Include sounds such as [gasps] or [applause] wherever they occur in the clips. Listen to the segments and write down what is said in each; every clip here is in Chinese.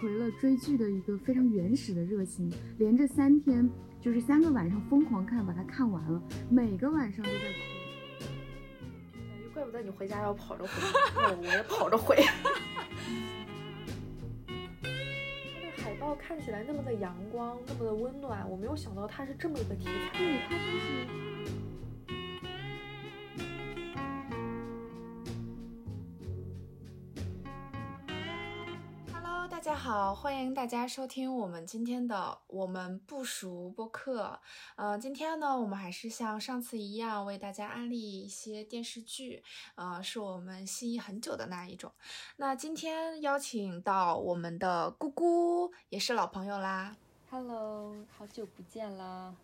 回了追剧的一个非常原始的热情，连着三天就是三个晚上疯狂看，把它看完了，每个晚上都在哭。怪不得你回家要跑着回，那我也跑着回。[laughs] 它的海报看起来那么的阳光，那么的温暖，我没有想到它是这么一个题材。对，它就是。好，欢迎大家收听我们今天的我们不熟播客。呃，今天呢，我们还是像上次一样为大家安利一些电视剧，呃，是我们心仪很久的那一种。那今天邀请到我们的姑姑，也是老朋友啦。Hello，好久不见啦！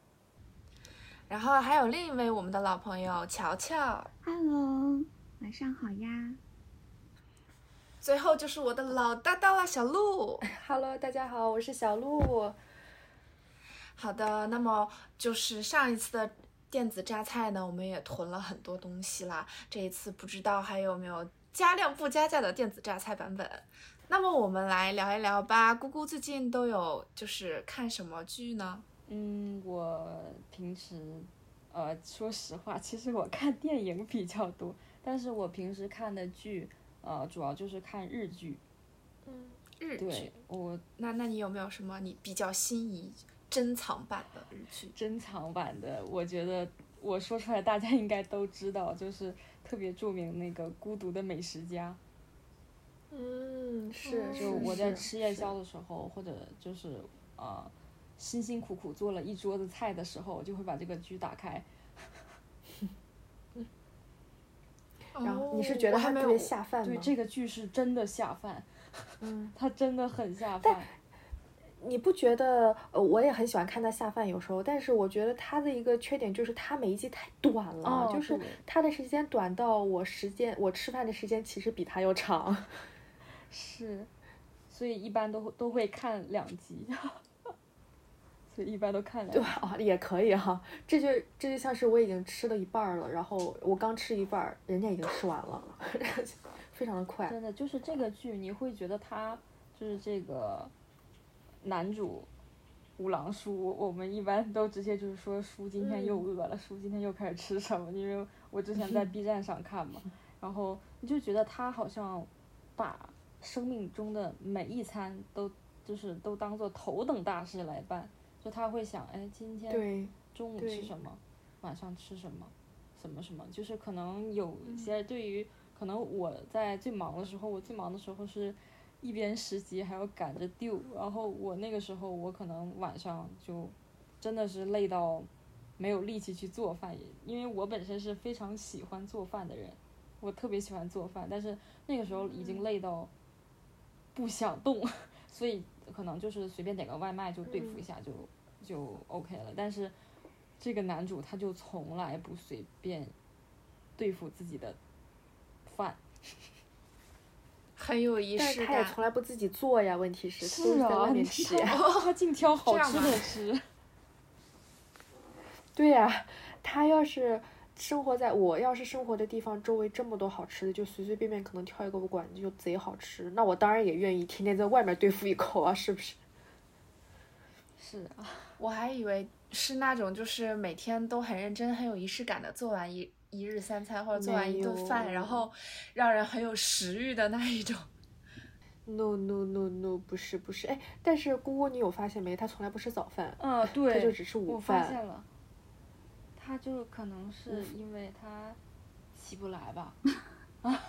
然后还有另一位我们的老朋友乔乔。Hello，晚上好呀。最后就是我的老搭档了，小鹿。[laughs] Hello，大家好，我是小鹿。好的，那么就是上一次的电子榨菜呢，我们也囤了很多东西啦。这一次不知道还有没有加量不加价的电子榨菜版本。那么我们来聊一聊吧。姑姑最近都有就是看什么剧呢？嗯，我平时，呃，说实话，其实我看电影比较多，但是我平时看的剧。呃，主要就是看日剧，嗯，日剧。对我，那那你有没有什么你比较心仪珍藏版的日剧？珍藏版的，我觉得我说出来大家应该都知道，就是特别著名那个《孤独的美食家》。嗯，是。就我在吃夜宵的时候，或者就是呃，辛辛苦苦做了一桌子菜的时候，就会把这个剧打开。然后你是觉得它特别下饭吗？对，这个剧是真的下饭，嗯，[laughs] 它真的很下饭。你不觉得？呃，我也很喜欢看他下饭，有时候，但是我觉得他的一个缺点就是他每一集太短了，哦、就是他的时间短到我时间我吃饭的时间其实比他要长。[laughs] 是，所以一般都都会看两集。所以一般都看两对啊，也可以哈。这就这就像是我已经吃了一半了，然后我刚吃一半，人家已经吃完了，[laughs] 非常的快。真的就是这个剧，你会觉得他就是这个男主五郎叔，我们一般都直接就是说叔今天又饿了，叔、嗯、今天又开始吃什么？因为我之前在 [laughs] B 站上看嘛，[laughs] 然后你就觉得他好像把生命中的每一餐都就是都当做头等大事来办。就他会想，哎，今天中午吃什么，晚上吃什么，什么什么，就是可能有些对于、嗯、可能我在最忙的时候，我最忙的时候是一边实习还要赶着 due，然后我那个时候我可能晚上就真的是累到没有力气去做饭，因为我本身是非常喜欢做饭的人，我特别喜欢做饭，但是那个时候已经累到不想动，[laughs] 所以。可能就是随便点个外卖就对付一下就、嗯、就 OK 了，但是这个男主他就从来不随便对付自己的饭，[laughs] 很有仪式感。他也从来不自己做呀，问题是是都是在外面吃呀，[laughs] 他净挑好吃的吃。对呀、啊，他要是。生活在我要是生活的地方，周围这么多好吃的，就随随便便可能挑一个馆子就贼好吃，那我当然也愿意天天在外面对付一口啊，是不是？是啊，我还以为是那种就是每天都很认真、很有仪式感的做完一一日三餐或者做完一顿饭，然后让人很有食欲的那一种。No no no no，不是不是，哎，但是姑姑你有发现没？他从来不吃早饭，嗯，对，他就只吃午饭。我发现了。他就可能是因为他起不来吧，啊，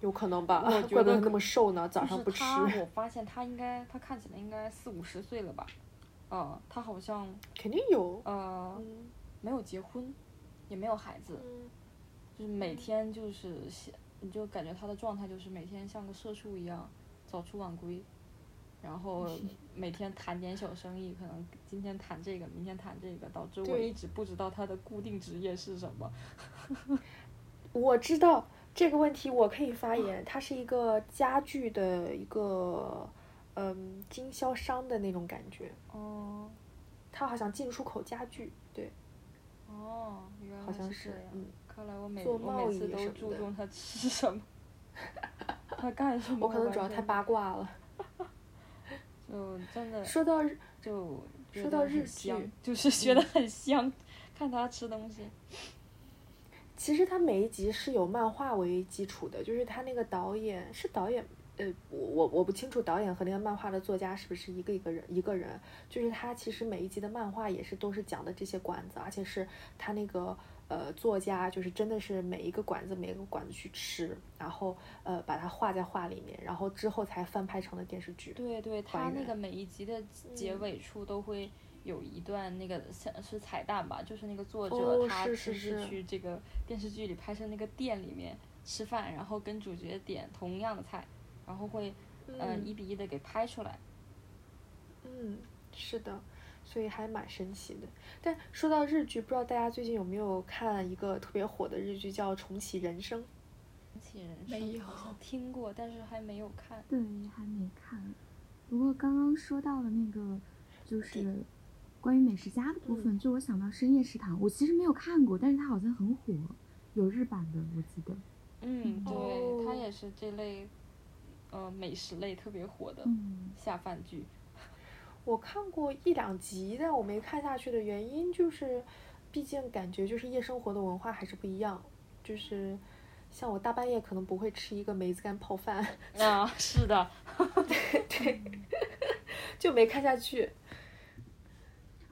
有可能吧？我怪不得那么瘦呢，早上不吃。[laughs] 我发现他应该，他看起来应该四五十岁了吧？呃，他好像肯定有，呃，嗯、没有结婚，也没有孩子，嗯、就是每天就是，你就感觉他的状态就是每天像个社畜一样，早出晚归。然后每天谈点小生意，可能今天谈这个，明天谈这个，导致我一直不知道他的固定职业是什么。[laughs] 我知道这个问题，我可以发言。他是一个家具的一个嗯经销商的那种感觉。哦。他好像进出口家具，对。哦，原来好像是这样。嗯。看来我每做我每次都注重他吃什么，[laughs] 他干什么。我可能主要太八卦了。就真的说到日，就说到日香剧就是觉得很香，看他吃东西。其实他每一集是有漫画为基础的，就是他那个导演是导演，呃，我我我不清楚导演和那个漫画的作家是不是一个一个人一个人，就是他其实每一集的漫画也是都是讲的这些馆子，而且是他那个呃作家就是真的是每一个馆子每一个馆子去吃，然后呃把它画在画里面，然后之后才翻拍成了电视剧。对对，他那个每一集的结嗯尾处都会有一段那个像是彩蛋吧，就是那个作者哦他是亲自是是去这个电视剧里拍摄那个店里面吃饭，然后跟主角点同样的菜，然后会嗯、呃嗯一比一的给拍出来。嗯，是的，所以还蛮神奇的。但说到日剧，不知道大家最近有没有看一个特别火的日剧叫《重启人生》？重启人生没有好像听过，但是还没有看。对，还没看。不过刚刚说到了那个，就是关于美食家的部分，就我想到深夜食堂，我其实没有看过，但是它好像很火，有日版的，我记得。嗯，对，它哦也是这类呃美食类特别火的嗯，下饭剧。我看过一两集，但我没看下去的原因就是，毕竟感觉就是夜生活的文化还是不一样。就是像我大半夜可能不会吃一个梅子干泡饭，啊，是的，[laughs] 对对，就没看下去。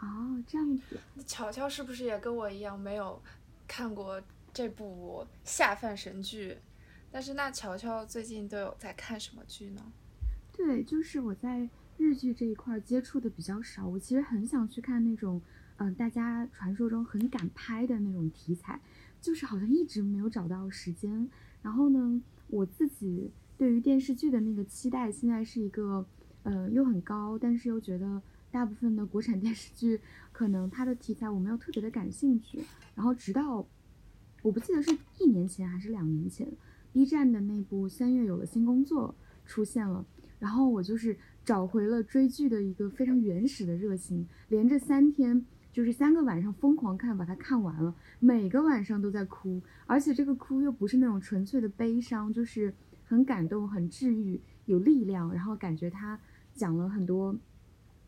哦，这样子。乔乔是不是也跟我一样没有看过这部下饭神剧？但是那乔乔最近都有在看什么剧呢？对，就是我在日剧这一块接触的比较少，我其实很想去看那种，嗯、大家传说中很敢拍的那种题材，就是好像一直没有找到时间。然后呢，我自己对于电视剧的那个期待，现在是一个，呃，又很高，但是又觉得大部分的国产电视剧可能它的题材我没有特别的感兴趣。然后直到我不记得是一年前还是两年前，B 站的那部《三月有了新工作》出现了。然后我就是找回了追剧的一个非常原始的热情，连着三天，就是三个晚上疯狂看，把它看完了，每个晚上都在哭，而且这个哭又不是那种纯粹的悲伤，就是很感动、很治愈、有力量，然后感觉它讲了很多。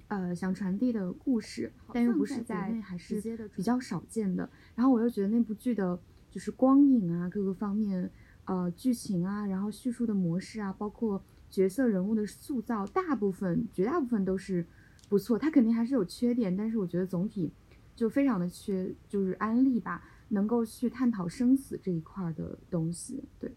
呃，想传递的故事，但又不是在内还是比较少见的。然后我又觉得那部剧的，就是光影啊，各个方面，呃，剧情啊，然后叙述的模式啊，包括角色人物的塑造，大部分绝大部分都是不错。他肯定还是有缺点，但是我觉得总体就非常的缺，就是安利吧，能够去探讨生死这一块儿的东西。对，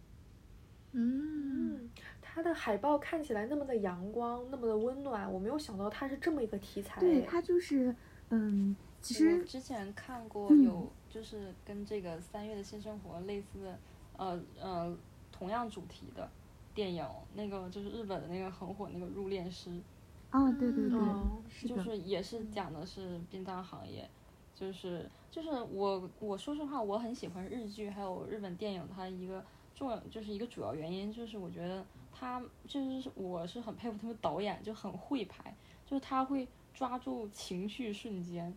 嗯，嗯，它的海报看起来那么的阳光，那么的温暖，我没有想到它是这么一个题材。对，它就是，嗯，其我实之前看过嗯有就是跟这个三月的新生活类似的，呃呃同样主题的电影，那个就是日本的那个很火那个入殓师，啊，对对对，嗯是，就是也是讲的是殡葬行业，就是就是我我说实话，我很喜欢日剧还有日本电影，它一个重要就是一个主要原因就是我觉得他就是我是很佩服他们导演就很会拍，就是他会抓住情绪瞬间，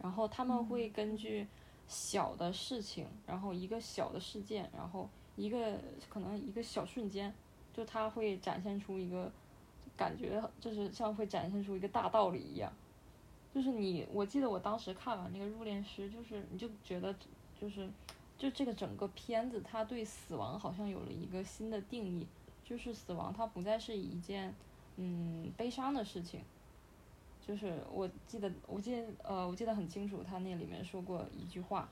然后他们会根据小的事情，然后一个小的事件，然后一个可能一个小瞬间，就他会展现出一个感觉，就是像会展现出一个大道理一样。就是你，我记得我当时看完那个《入殓师》，就是你就觉得，就是就这个整个片子，他对死亡好像有了一个新的定义，就是死亡它不再是一件嗯悲伤的事情。就是我记得，我记得呃，我记得很清楚，他那里面说过一句话，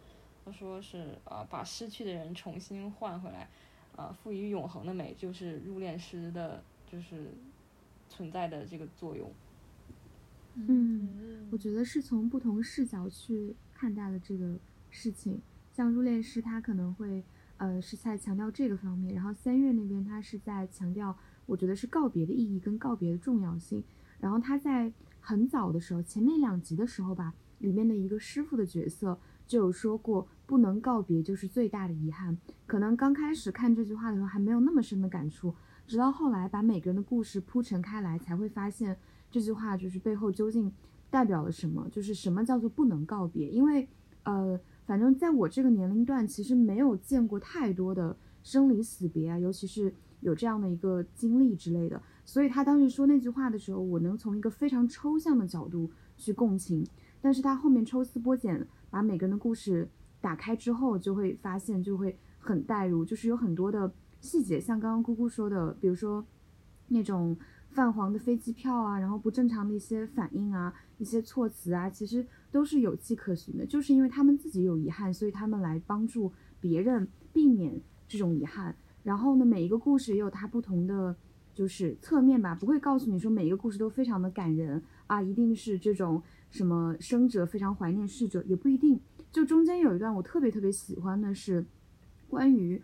他说是呃把失去的人重新换回来，啊、赋予永恒的美，就是入殓师的，就是存在的这个作用。嗯。嗯我觉得是从不同视角去看待了这个事情。像入殓师，他可能会呃是在强调这个方面，然后三月那边他是在强调，我觉得是告别的意义跟告别的重要性。然后他在很早的时候，前面两集的时候吧，里面的一个师傅的角色就有说过，不能告别就是最大的遗憾。可能刚开始看这句话的时候还没有那么深的感触，直到后来把每个人的故事铺陈开来，才会发现这句话就是背后究竟代表了什么，就是什么叫做不能告别。因为呃，反正在我这个年龄段，其实没有见过太多的生离死别啊，尤其是有这样的一个经历之类的。所以他当时说那句话的时候，我能从一个非常抽象的角度去共情，但是他后面抽丝剥茧，把每个人的故事打开之后，就会发现就会很带入，就是有很多的细节，像刚刚姑姑说的，比如说那种泛黄的飞机票啊，然后不正常的一些反应啊，一些措辞啊，其实都是有迹可循的，就是因为他们自己有遗憾，所以他们来帮助别人避免这种遗憾。然后呢，每一个故事也有它不同的。就是侧面吧，不会告诉你说每一个故事都非常的感人啊，一定是这种什么生者非常怀念逝者，也不一定。就中间有一段我特别特别喜欢的是，关于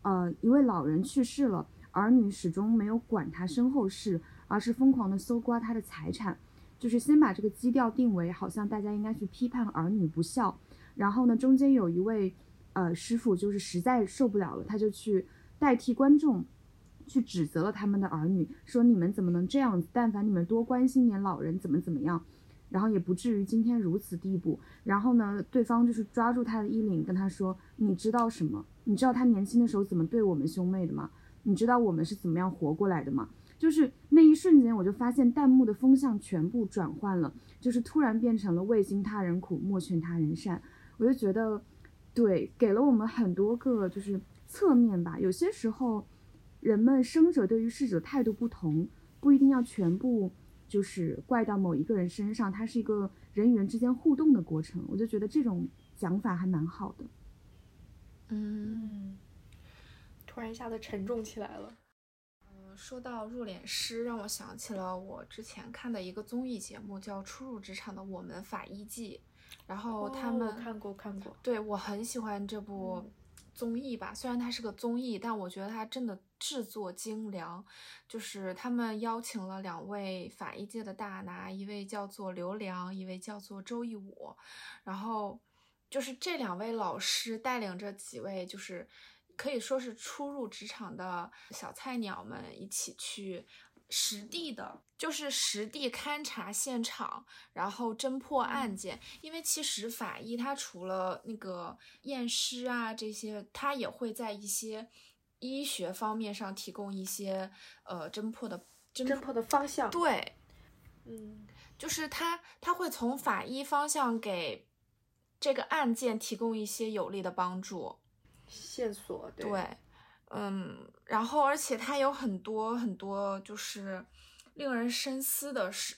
呃一位老人去世了，儿女始终没有管他身后事，而是疯狂的搜刮他的财产，就是先把这个基调定为好像大家应该去批判儿女不孝，然后呢中间有一位呃师傅就是实在受不了了，他就去代替观众。去指责了他们的儿女，说你们怎么能这样子？但凡你们多关心点老人，怎么怎么样，然后也不至于今天如此地步。然后呢，对方就是抓住他的衣领，跟他说：“你知道什么？你知道他年轻的时候怎么对我们兄妹的吗？你知道我们是怎么样活过来的吗？”就是那一瞬间，我就发现弹幕的风向全部转换了，就是突然变成了“未经他人苦，莫劝他人善”。我就觉得，对，给了我们很多个就是侧面吧。有些时候。人们生者对于逝者态度不同，不一定要全部就是怪到某一个人身上，它是一个人与人之间互动的过程。我就觉得这种讲法还蛮好的。嗯，突然一下子沉重起来了。嗯，说到入殓师，让我想起了我之前看的一个综艺节目，叫《初入职场的我们法医记》，然后他们看过看过，对我很喜欢这部。综艺吧，虽然它是个综艺，但我觉得它真的制作精良。就是他们邀请了两位法医界的大拿，一位叫做刘良，一位叫做周一武。然后就是这两位老师带领着几位，就是可以说是初入职场的小菜鸟们一起去。实地的，就是实地勘察现场，然后侦破案件。因为其实法医他除了那个验尸啊这些，他也会在一些医学方面上提供一些呃侦破的侦破的方向。对，嗯，就是他他会从法医方向给这个案件提供一些有力的帮助线索。对。嗯，然后而且它有很多很多就是令人深思的事。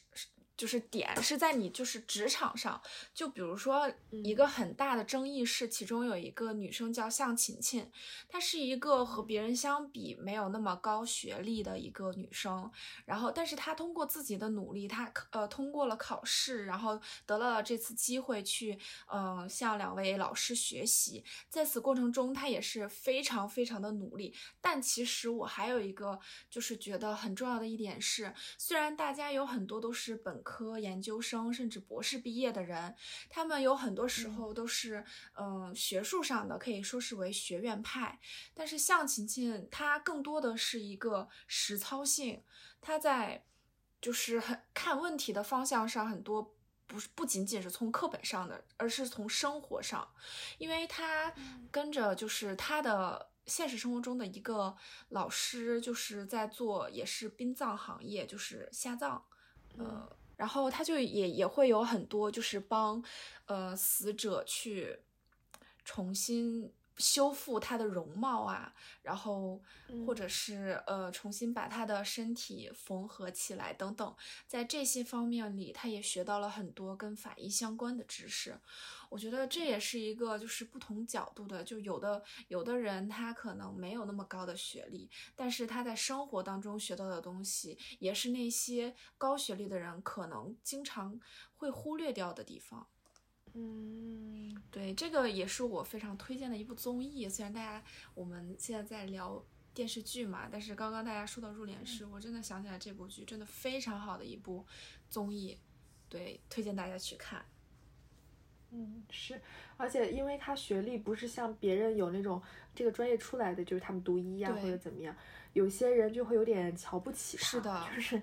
就是点是在你就是职场上，就比如说一个很大的争议是，其中有一个女生叫向琴琴，她是一个和别人相比没有那么高学历的一个女生，然后但是她通过自己的努力，她呃通过了考试，然后得到了这次机会去嗯向两位老师学习，在此过程中她也是非常非常的努力，但其实我还有一个就是觉得很重要的一点是，虽然大家有很多都是本。科研究生甚至博士毕业的人，他们有很多时候都是嗯学术上的，可以说是为学院派。但是向琴琴她更多的是一个实操性，她在就是很看问题的方向上很多不是不仅仅是从课本上的，而是从生活上，因为她跟着就是她的现实生活中的一个老师，就是在做也是殡葬行业，就是下葬，呃。然后他就也也会有很多，就是帮，呃，死者去重新。修复他的容貌啊，然后或者是呃重新把他的身体缝合起来等等，在这些方面里，他也学到了很多跟法医相关的知识。我觉得这也是一个就是不同角度的，就有的有的人他可能没有那么高的学历，但是他在生活当中学到的东西，也是那些高学历的人可能经常会忽略掉的地方。嗯，对，这个也是我非常推荐的一部综艺。虽然大家我们现在在聊电视剧嘛，但是刚刚大家说到入殓师，我真的想起来这部剧真的非常好的一部综艺，对，推荐大家去看。嗯，是，而且因为他学历不是像别人有那种这个专业出来的，就是他们读医呀或者怎么样，有些人就会有点瞧不起他，是的，就是。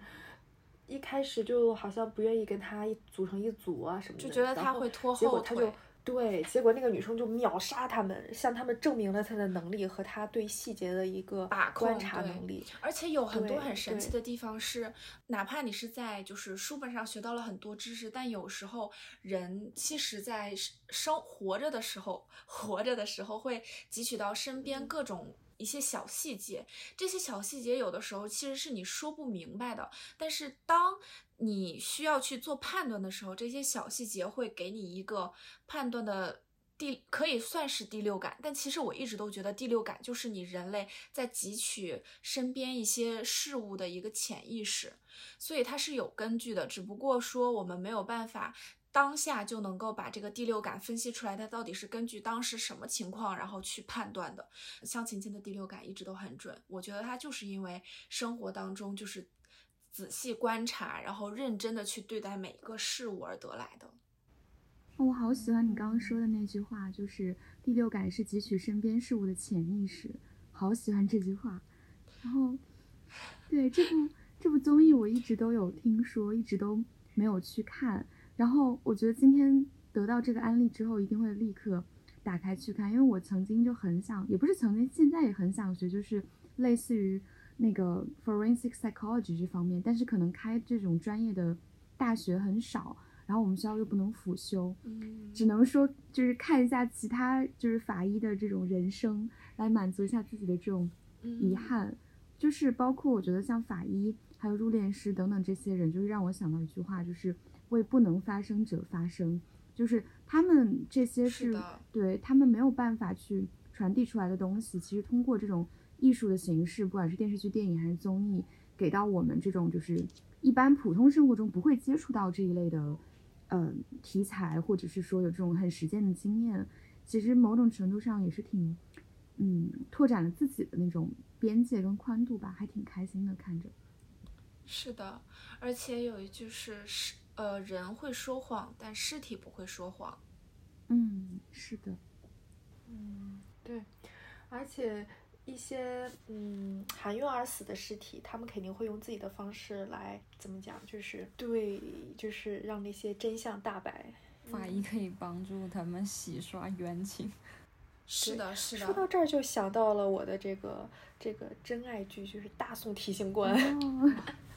一开始就好像不愿意跟他组成一组啊什么的，就觉得他会拖后腿。对，结果那个女生就秒杀他们，向他们证明了她的能力和她对细节的一个把控观察对能力。而且有很多很神奇的地方是，哪怕你是在就是书本上学到了很多知识，但有时候人其实在生生活着的时候，活着的时候会汲取到身边各种。一些小细节，这些小细节有的时候其实是你说不明白的，但是当你需要去做判断的时候，这些小细节会给你一个判断的第，可以算是第六感。但其实我一直都觉得第六感就是你人类在汲取身边一些事物的一个潜意识，所以它是有根据的。只不过说我们没有办法。当下就能够把这个第六感分析出来，它到底是根据当时什么情况，然后去判断的。像晴晴的第六感一直都很准，我觉得她就是因为生活当中就是仔细观察，然后认真的去对待每一个事物而得来的。我好喜欢你刚刚说的那句话，就是第六感是汲取身边事物的潜意识，好喜欢这句话。然后，对这部这部综艺我一直都有听说，一直都没有去看。然后我觉得今天得到这个案例之后，一定会立刻打开去看，因为我曾经就很想，也不是曾经，现在也很想学，就是类似于那个 forensic psychology 这方面，但是可能开这种专业的大学很少。然后我们学校又不能辅修，嗯只能说就是看一下其他就是法医的这种人生，来满足一下自己的这种遗憾。就是包括我觉得像法医还有入殓师等等这些人，就是让我想到一句话，就是为不能发生者发声。就是他们这些是是对他们没有办法去传递出来的东西，其实通过这种艺术的形式，不管是电视剧、电影还是综艺，给到我们这种就是一般普通生活中不会接触到这一类的。呃，题材或者是说有这种很实践的经验，其实某种程度上也是挺，嗯，拓展了自己的那种边界跟宽度吧，还挺开心的看着。是的，而且有一句是是呃，人会说谎，但尸体不会说谎。嗯，是的，嗯，对，而且一些嗯含冤而死的尸体，他们肯定会用自己的方式来怎么讲，就是对，就是让那些真相大白。法医可以帮助他们洗刷冤情。[laughs] 是的，是的说到，这儿就想到了我的这个这个真爱剧，就是《大宋提刑官》哦，[laughs]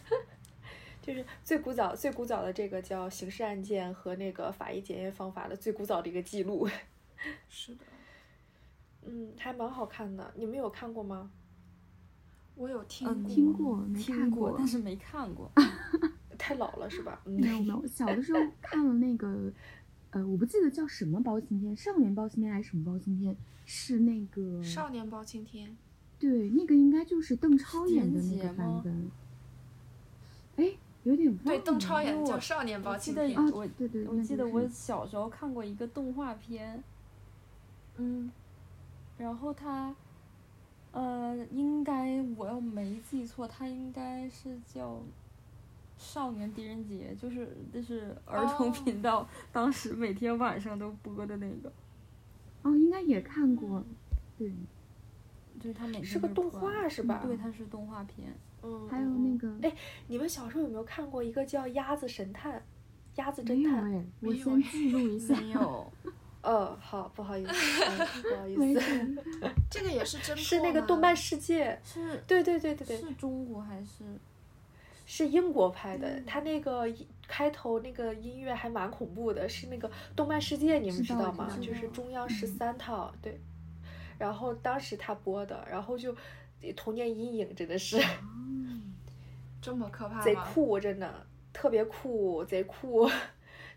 就是最古早最古早的这个叫刑事案件和那个法医检验方法的最古早的一个记录。[laughs] 是的，嗯，还蛮好看的，你们有看过吗？我有听听过没看过但是没看过。[laughs] 太老了是吧？嗯没有没有，小的时候 [laughs] 看了那个，呃，我不记得叫什么包青天，少年包青天还是什么包青天，是那个少年包青天。对，那个应该就是邓超演的那个版本。哎，有点忘对，邓超演的叫少年包我记得青天。啊我对对我记得我小时候看过一个动画片，嗯，然后他，呃，应该我要没记错，他应该是叫《少年狄仁杰》，就是就是儿童哦频道当时每天晚上都播的那个，哦，应该也看过，对，就是他每天是个动画是吧嗯对，它是动画片。嗯，还有嗯那个哎，你们小时候有没有看过一个叫《鸭子神探》？鸭子侦探。哎，我没有先哎记录一下，没有，[laughs] 哦，好，不好意思，嗯不好意思，[laughs] 这个也是真是那个动漫世界。是对对对对对，是中国还是？是英国拍的，嗯它那个一开头那个音乐还蛮恐怖的，是那个动漫世界，你们知道道吗？知就是中央十嗯三套，对。然后当时他播的，然后就童年阴影真的是，[laughs] 这么可怕？贼酷，真的特别酷，贼酷，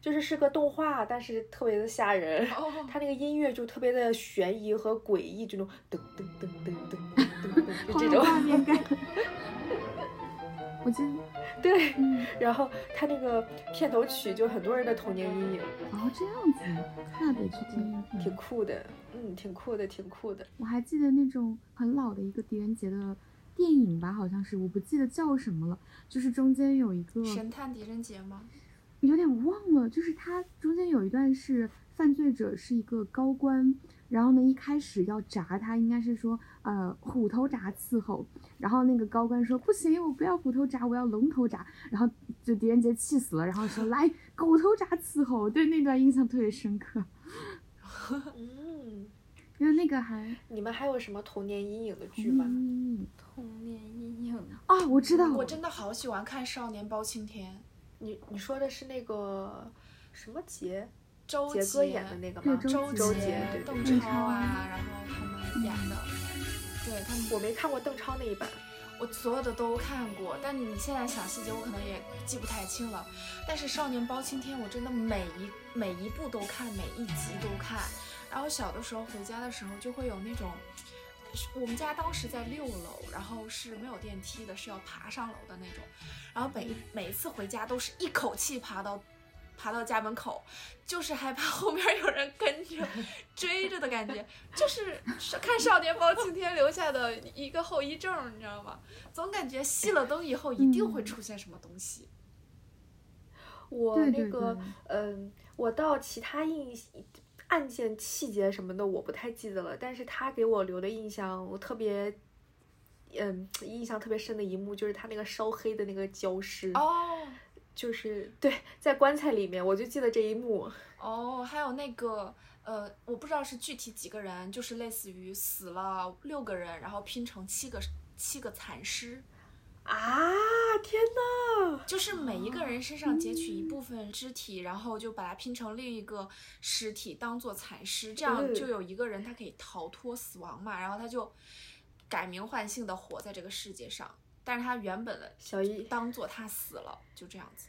就是是个动画，但是特别的吓人。他那个音乐就特别的悬疑和诡异，这种噔噔噔噔噔噔噔这种画面感。[laughs] 我记得，[laughs] 对，嗯，然后他那个片头曲就很多人的童年阴影，哦，这样子，那得去听一挺。酷的，嗯，挺酷的，挺酷的。我还记得那种很老的一个狄仁杰的电影吧，好像是，我不记得叫什么了，就是中间有一个神探狄仁杰吗？有点忘了，就是他中间有一段是犯罪者是一个高官，然后呢一开始要铡他，应该是说呃虎头铡伺候，然后那个高官说不行，我不要虎头铡，我要龙头铡，然后就狄仁杰气死了，然后说来狗头铡伺候，对那段印象特别深刻。嗯，因为那个还你们还有什么童年阴影的剧童吗？童年阴影。啊，我知道，我真的好喜欢看《少年包青天》，你你说的是那个什么杰周杰哥演的那个吗？周杰邓，超啊，然后他们演的，对他们我没看过邓超那一版。我所有的都看过，但你现在想细节，我可能也记不太清了。但是《少年包青天》，我真的每一每一部都看，每一集都看。然后小的时候回家的时候，就会有那种，我们家当时在六楼，然后是没有电梯的，是要爬上楼的那种。然后每一每一次回家都是一口气爬到爬到家门口，就是害怕后面有人跟着追着的感觉，[laughs] 就是看《少年包青天》留下的一个后遗症，你知道吗？总感觉熄了灯以后一定会出现什么东西。我那个对，嗯，我到其他印案件细节什么的我不太记得了，但是他给我留的印象，我特别，嗯，印象特别深的一幕就是他那个烧黑的那个焦尸，哦就是对，在棺材里面，我就记得这一幕。哦，还有那个呃，我不知道是具体几个人，就是类似于死了六个人，然后拼成七个七个残尸。啊！天呐！就是每一个人身上截取一部分肢体，然后就把它拼成另一个尸体，当做残尸，这样嗯就有一个人他可以逃脱死亡嘛，然后他就改名换姓的活在这个世界上，但是他原本的小姨，当做他死了，就这样子。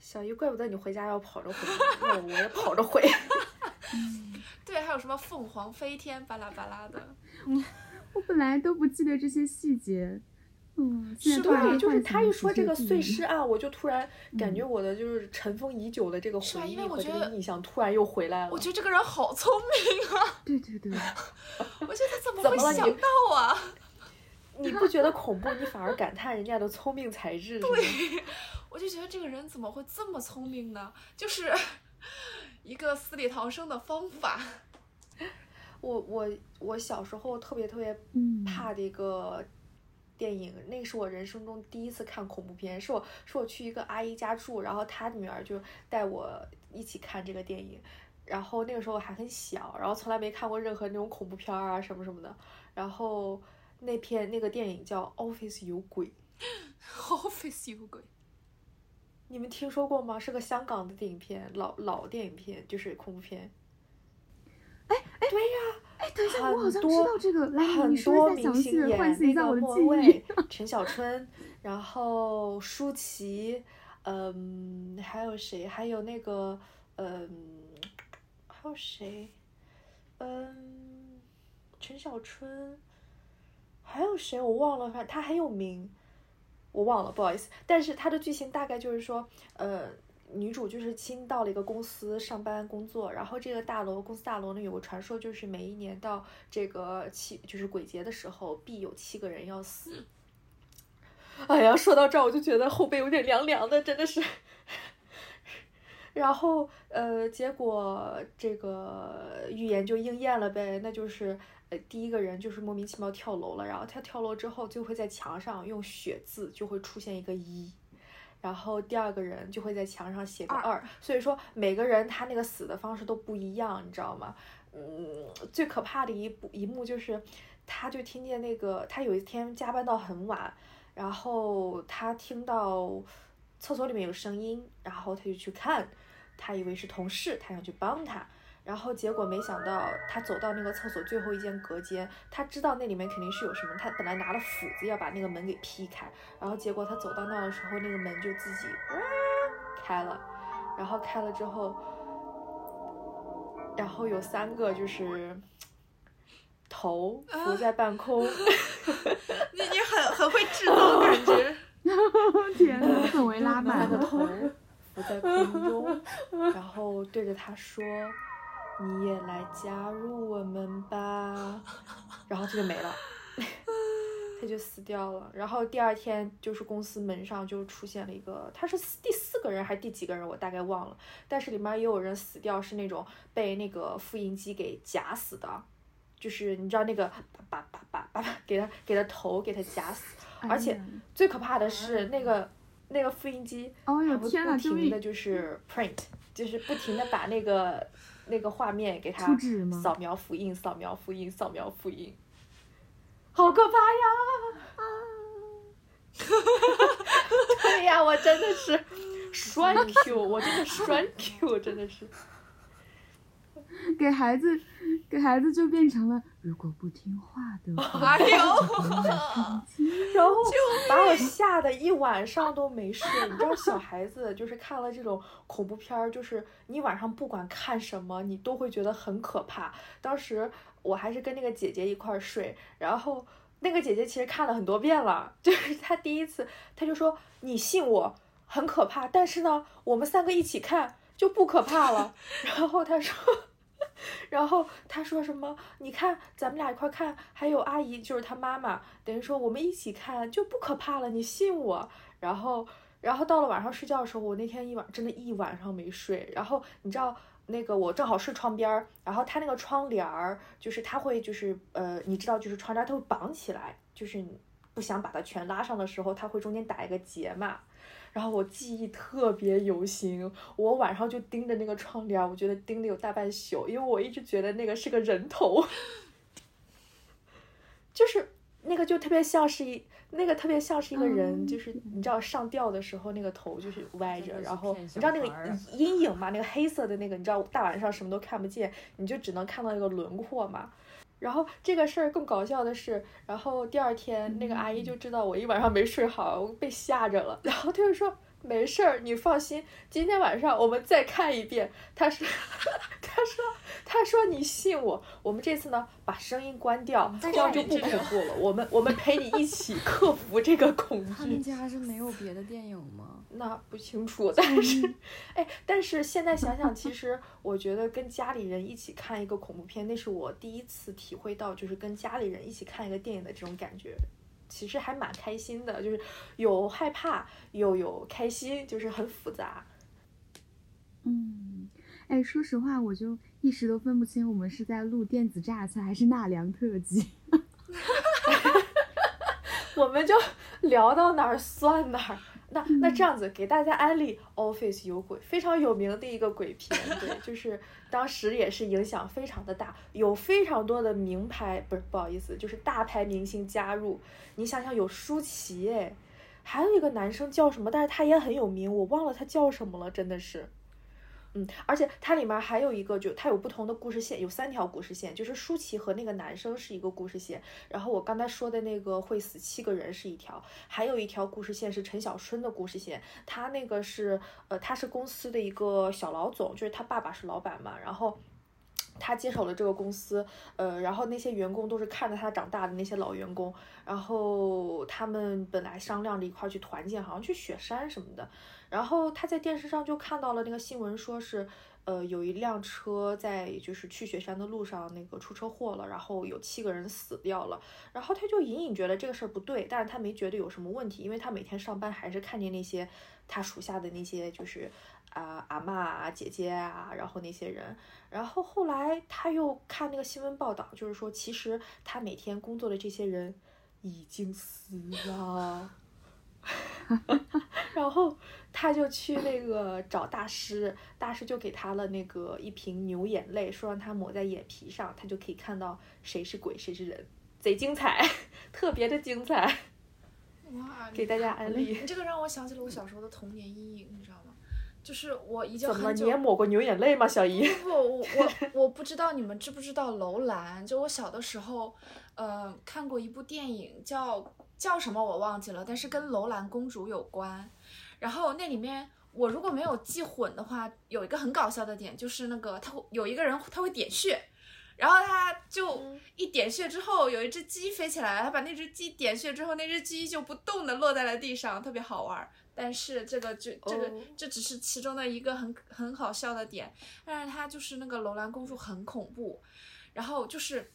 小姨，怪不得你回家要跑着回，那我也跑着回。[laughs] 对，还有什么凤凰飞天巴拉巴拉的，我本来都不记得这些细节，嗯，是吧对，就是他一说这个碎尸案，我就突然感觉嗯我的就是尘封已久的这个回忆和这因为我觉得个印象突然又回来了。我觉得这个人好聪明啊！对对对，[laughs] 我觉得他怎么会想到啊？[laughs] 你不觉得恐怖，你反而感叹人家的聪明才智，对？我就觉得这个人怎么会这么聪明呢？就是一个死里逃生的方法。[laughs] 我我我小时候特别特别嗯，怕的一个电影，那是我人生中第一次看恐怖片，是我是我去一个阿姨家住，然后她女儿就带我一起看这个电影，然后那个时候我还很小，然后从来没看过任何那种恐怖片儿啊什么什么的，然后那片那个电影叫《Office 有鬼 [laughs]》，Office 有鬼，你们听说过吗？是个香港的电影片，老老电影片，就是恐怖片。哎，等一下，我好像知很多道这个，来，很多一下详细的，明星演那个我的记忆莫蔚。[laughs] 陈小春，然后舒淇，嗯，还有谁？还有那个，嗯，还有谁？嗯，陈小春，还有谁？我忘了，反正他很有名，我忘了，不好意思。但是他的剧情大概就是说，呃。女主就是新到了一个公司上班工作，然后这个大楼公司大楼呢有个传说，就是每一年到这个七就是鬼节的时候，必有七个人要死。哎呀，说到这儿我就觉得后背有点凉凉的，真的是。[laughs] 然后呃，结果这个预言就应验了呗，那就是呃第一个人就是莫名其妙跳楼了，然后他跳楼之后就会在墙上用血字就会出现一个一。然后第二个人就会在墙上写个二二，所以说每个人他那个死的方式都不一样，你知道吗？嗯，最可怕的一部一幕就是，他就听见那个他有一天加班到很晚，然后他听到厕所里面有声音，然后他就去看，他以为是同事，他想去帮他，然后结果没想到他走到那个厕所最后一间隔间，他知道那里面肯定是有什么，他本来拿了斧子要把那个门给劈开，然后结果他走到那儿的时候，那个门就自己哇开了，然后开了之后，然后有三个就是头浮在半空，[laughs] 你你很很会制造 [laughs] 感觉。[laughs] 天呐，氛围拉三满了。个头浮在空中，然后对着他说：“你也来加入我们吧。[laughs] ”然后他就没了，他就死掉了。然后第二天就是公司门上就出现了一个，他是第四个人还是第几个人，我大概忘了。但是里面也有人死掉，是那种被那个复印机给夹死的，就是你知道那个叭叭叭叭叭给他给他头给他夹死。而且最可怕的是那个那个复印机，哦它会不停的就是 print，就是不停的把那个那个画面给他扫描复印，扫描复印，扫描复印，好可怕呀！啊 [laughs] 对呀，我真的是 [laughs] 栓 Q，我真的栓 Q，真的是。给孩子，给孩子就变成了，如果不听话的话，[laughs] 哎呦，[laughs] 然后把我吓得一晚上都没睡。你知道，小孩子就是看了这种恐怖片儿，就是你晚上不管看什么，你都会觉得很可怕。当时我还是跟那个姐姐一块儿睡，然后那个姐姐其实看了很多遍了，[laughs] 就是她第一次，她就说你信我很可怕，但是呢，我们三个一起看就不可怕了。然后她说。[laughs] 然后他说什么？你看咱们俩一块看，还有阿姨，就是他妈妈，等于说我们一起看就不可怕了，你信我。然后，然后到了晚上睡觉的时候，我那天一晚真的一晚上没睡。然后你知道那个我正好睡窗边儿，然后他那个窗帘儿就是他会就是呃，你知道就是窗帘儿它会绑起来，就是不想把它全拉上的时候，它会中间打一个结嘛。然后我记忆特别犹新，我晚上就盯着那个窗帘，我觉得盯了有大半宿，因为我一直觉得那个是个人头，[laughs] 就是那个就特别像是一那个特别像是一个人，嗯就是你知道上吊的时候那个头就是歪着，然后你知道那个阴影嘛，那个黑色的那个，你知道大晚上什么都看不见，你就只能看到那个轮廓嘛。然后这个事儿更搞笑的是，然后第二天那个阿姨就知道我一晚上没睡好，我被吓着了，[laughs] 然后她就说没事儿，你放心，今天晚上我们再看一遍。她说，[laughs] 她说，她说你信我，我们这次呢把声音关掉，这样就不恐怖了。我们我们陪你一起克服这个恐惧他们。家是没有别的电影吗？那不清楚，但是，[laughs] 哎，但是现在想想，其实我觉得跟家里人一起看一个恐怖片，那是我第一次体会到，就是跟家里人一起看一个电影的这种感觉，其实还蛮开心的，就是有害怕，又有开心，就是很复杂。嗯，哎，说实话，我就一时都分不清我们是在录电子榨菜还是纳凉特辑。[laughs] 我们就聊到哪儿算哪儿。那那这样子给大家安利《Office 有鬼》，非常有名的一个鬼片，对，就是当时也是影响非常的大，有非常多的名牌，不是不好意思，就是大牌明星加入。你想想，有舒淇哎，还有一个男生叫什么，但是他也很有名，我忘了他叫什么了，真的是。嗯，而且它里面还有一个，就它有不同的故事线，有三条故事线，就是舒淇和那个男生是一个故事线，然后我刚才说的那个会死七个人是一条，还有一条故事线是陈小春的故事线，他那个是呃他是公司的一个小老总，就是他爸爸是老板嘛，然后。他接手了这个公司，呃，然后那些员工都是看着他长大的那些老员工，然后他们本来商量着一块儿去团建，好像去雪山什么的，然后他在电视上就看到了那个新闻，说是，呃，有一辆车在就是去雪山的路上那个出车祸了，然后有七个人死掉了，然后他就隐隐觉得这个事儿不对，但是他没觉得有什么问题，因为他每天上班还是看见那些他属下的那些就是啊阿嬷啊姐姐啊，然后那些人，然后后来他又看那个新闻报道，就是说其实他每天工作的这些人已经死了。[laughs] 然后他就去那个找大师，大师就给他了那个一瓶牛眼泪，说让他抹在眼皮上，他就可以看到谁是鬼谁是人，贼精彩，[laughs] 特别的精彩，哇，给大家安利。你这个让我想起了我小时候的童年阴影，你知道吗？就是我已经怎么了？很久你也抹过牛眼泪吗，小姨？不不，我我我不知道你们知不知道楼兰？就我小的时候，呃，看过一部电影叫叫什么我忘记了，但是跟楼兰公主有关。然后那里面我如果没有记混的话，有一个很搞笑的点，就是那个他会有一个人他会点穴。然后他就嗯一点穴之后，有一只鸡飞起来了，他把那只鸡点穴之后，那只鸡就不动的落在了地上，特别好玩儿。但是这个就这个哦这只是其中的一个很很好笑的点，但是它就是那个楼兰公主很恐怖，然后就是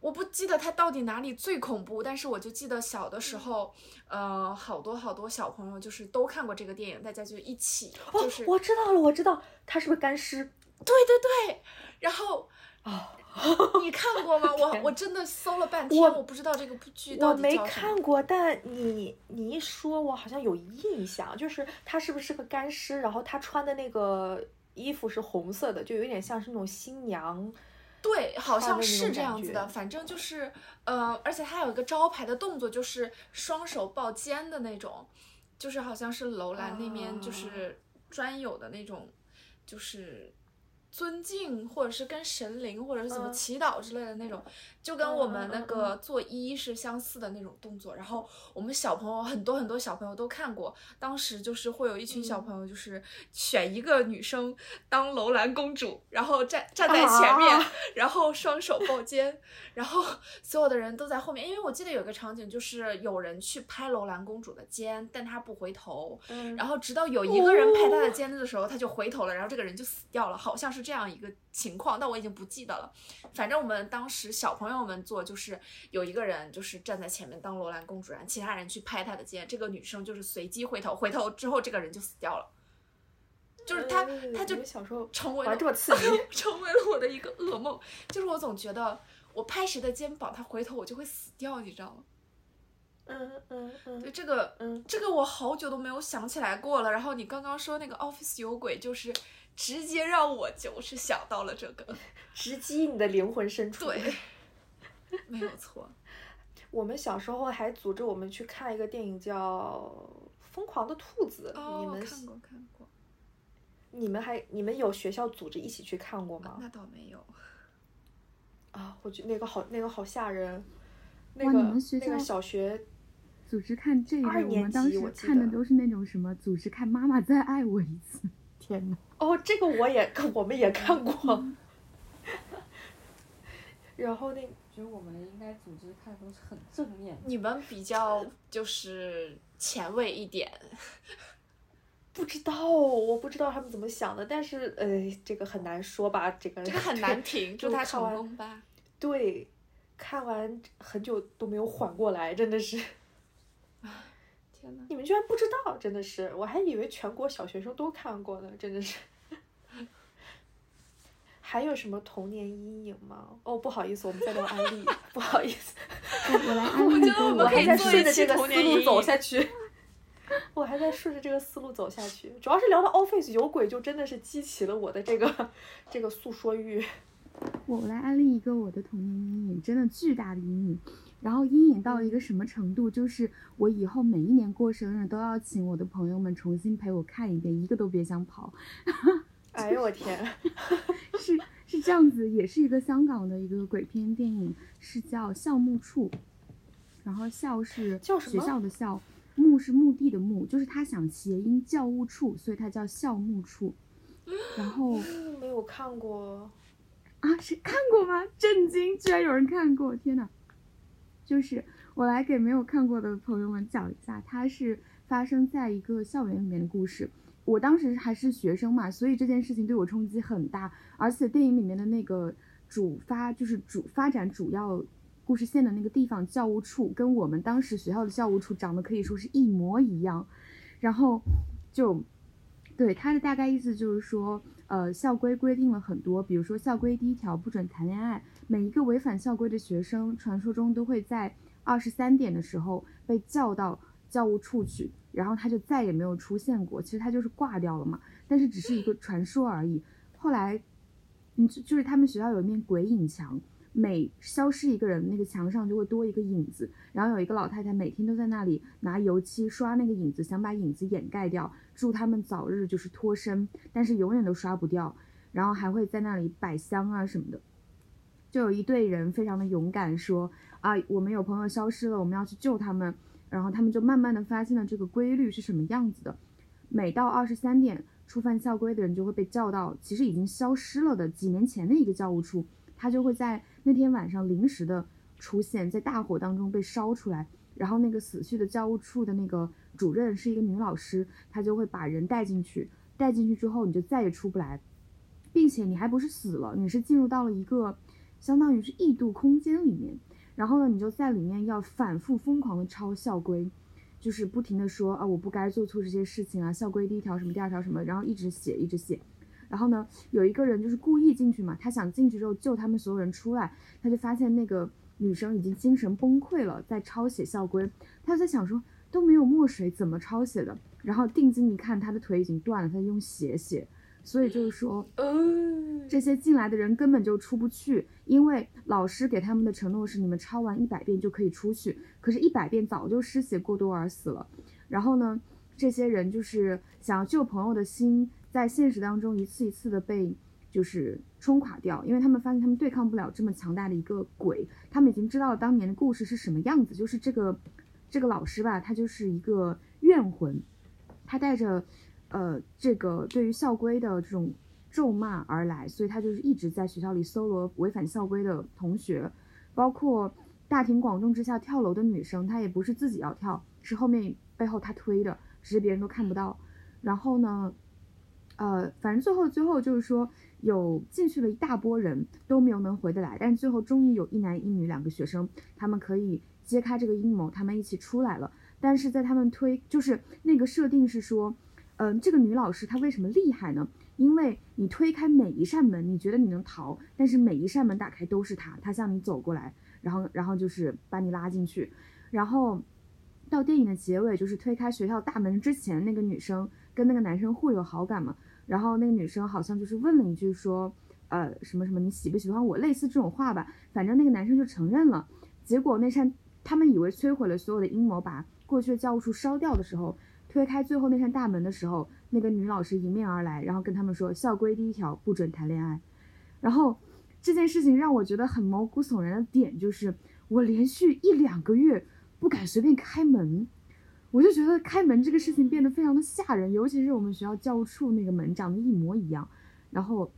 我不记得它到底哪里最恐怖，但是我就记得小的时候，呃，好多好多小朋友就是都看过这个电影，大家就一起哦就是、，我知道了，我知道，他是不是干尸？对对对，然后。哦，[laughs] 你看过吗？我我真的搜了半天，我我不知道这个剧到我没底。看过，但你你一说，我好像有印象，就是他是不是个干尸？然后他穿的那个衣服是红色的，就有点像是那种新娘。对，好像是这样子的，反正就是，呃，而且他有一个招牌的动作，就是双手抱肩的那种，就是好像是楼兰那边就啊是专有的那种，就是尊敬或者是跟神灵或者是怎么嗯。祈祷之类的那种，就跟我嗯们那个做揖是相似的那种动作。然后我们小朋友很多很多小朋友都看过，当时就是会有一群小嗯。朋友就是选一个女生当楼兰公主，然后站 [laughs] 站在前面。啊。然后双手抱肩，然后 [laughs] 所有的人都在后面，因为我记得有个场景就是有人去拍楼兰公主的肩，但她不回头，嗯。然后直到有一个人拍她的肩的时候，她就回头了，然后这个人就死掉了，好像是这样一个情况，但我已经不记得了。反正我们当时小朋友们做就是有一个人就是站在前面当罗兰公主，然后其他人去拍她的肩，这个女生就是随机回头，回头之后这个人就死掉了，就是她哎她就小时候成为了玩这么刺激，[laughs] 成为了我的一个噩梦。就是我总觉得我拍谁的肩膀，他回头我就会死掉，你知道吗？嗯嗯对嗯这个，嗯，这个我好久都没有想起来过了。然后你刚刚说那个 Office 有鬼，就是直接让我就是想到了这个，[laughs] 直击你的灵魂深处。对，[laughs] 没有错。我们小时候还组织我们去看一个电影叫《疯狂的兔子》，哦，你们看过看过，你们还你们有学校组织一起去看过吗？那倒没有。啊，我觉得那个好那个好吓人，那个那个小学组织看这个，二年我们当时看的都是那种什么组织看《妈妈再爱我一次》，[laughs] 天呐，哦，这个我也我们也看过。[laughs] 然后那觉得我们应该组织看的都是很正面的。你们比较就是前卫一点，[laughs] 不知道，我不知道他们怎么想的，但是呃，这个很难说吧，这个这个很难评，祝他成功吧。对，看完很久都没有缓过来，真的是。天呐，你们居然不知道，真的是，我还以为全国小学生都看过呢，真的是。还有什么童年阴影吗？哦，不好意思，我们在聊安利，[laughs] 不好意思，我我来 [laughs] 安利一个觉得我还在顺着这个思路走下去，我还在顺着这个思路走下去。主要是聊到 Office 有鬼，就真的是激起了我的这个这个诉说欲。我来安利一个我的童年阴影，真的巨大的阴影。然后阴影到一个什么程度，就是我以后每一年过生日都要请我的朋友们重新陪我看一遍，一个都别想跑。哎呦我天！[laughs] 是是这样子，也是一个香港的一个鬼片电影，是叫《校墓处》，然后校是学校的校，墓是墓地的墓，就是他想谐音教务处，所以他叫校墓处。然后嗯 [gasps] 没有看过。啊，是看过吗？震惊，居然有人看过！天呐，就是我来给没有看过的朋友们讲一下，它是发生在一个校园里面的故事。我当时还是学生嘛，所以这件事情对我冲击很大，而且电影里面的那个主发就是主发展主要故事线的那个地方教务处，跟我们当时学校的教务处长得可以说是一模一样，然后就对他的大概意思就是说，呃，校规规定了很多，比如说校规第一条不准谈恋爱，每一个违反校规的学生，传说中都会在二十三点的时候被叫到教务处去，然后他就再也没有出现过。其实他就是挂掉了嘛，但是只是一个传说而已。后来，嗯，就就是他们学校有一面鬼影墙，每消失一个人，那个墙上就会多一个影子。然后有一个老太太每天都在那里拿油漆刷那个影子，想把影子掩盖掉，祝他们早日就是脱身，但是永远都刷不掉。然后还会在那里摆香啊什么的。就有一队人非常的勇敢，说啊，我们有朋友消失了，我们要去救他们。然后他们就慢慢的发现了这个规律是什么样子的。每到二十三点，触犯校规的人就会被叫到其实已经消失了的几年前的一个教务处，他就会在那天晚上临时的出现在大火当中被烧出来。然后那个死去的教务处的那个主任是一个女老师，她就会把人带进去，带进去之后你就再也出不来，并且你还不是死了，你是进入到了一个相当于是异度空间里面。然后呢，你就在里面要反复疯狂的抄校规，就是不停的说啊，我不该做错这些事情啊，校规第一条什么，第二条什么，然后一直写，一直写。然后呢，有一个人就是故意进去嘛，他想进去之后救他们所有人出来，他就发现那个女生已经精神崩溃了，在抄写校规。他就在想说都没有墨水怎么抄写的？然后定睛一看，他的腿已经断了，他用血写。所以就是说，嗯，这些进来的人根本就出不去，因为老师给他们的承诺是你们抄完一百遍就可以出去，可是，一百遍早就失血过多而死了。然后呢，这些人就是想要救朋友的心，在现实当中一次一次的被就是冲垮掉，因为他们发现他们对抗不了这么强大的一个鬼，他们已经知道了当年的故事是什么样子，就是这个这个老师吧，他就是一个怨魂，他带着。呃，这个对于校规的这种咒骂而来，所以他就是一直在学校里搜罗违反校规的同学，包括大庭广众之下跳楼的女生，她也不是自己要跳，是后面背后他推的，只是别人都看不到。然后呢，呃，反正最后最后就是说有进去了一大波人都没有能回得来，但是最后终于有一男一女两个学生，他们可以揭开这个阴谋，他们一起出来了。但是在他们推，就是那个设定是说。嗯，这个女老师她为什么厉害呢？因为你推开每一扇门，你觉得你能逃，但是每一扇门打开都是她，她向你走过来，然后然后就是把你拉进去，然后到电影的结尾，就是推开学校大门之前，那个女生跟那个男生互有好感嘛，然后那个女生好像就是问了一句说，呃什么什么你喜不喜欢我，类似这种话吧，反正那个男生就承认了，结果那扇他们以为摧毁了所有的阴谋，把过去的教务处烧掉的时候。推开最后那扇大门的时候，那个女老师迎面而来，然后跟他们说：“校规第一条，不准谈恋爱。”然后这件事情让我觉得很毛骨悚然的点就是，我连续一两个月不敢随便开门，我就觉得开门这个事情变得非常的吓人，尤其是我们学校教务处那个门长得一模一样。然后，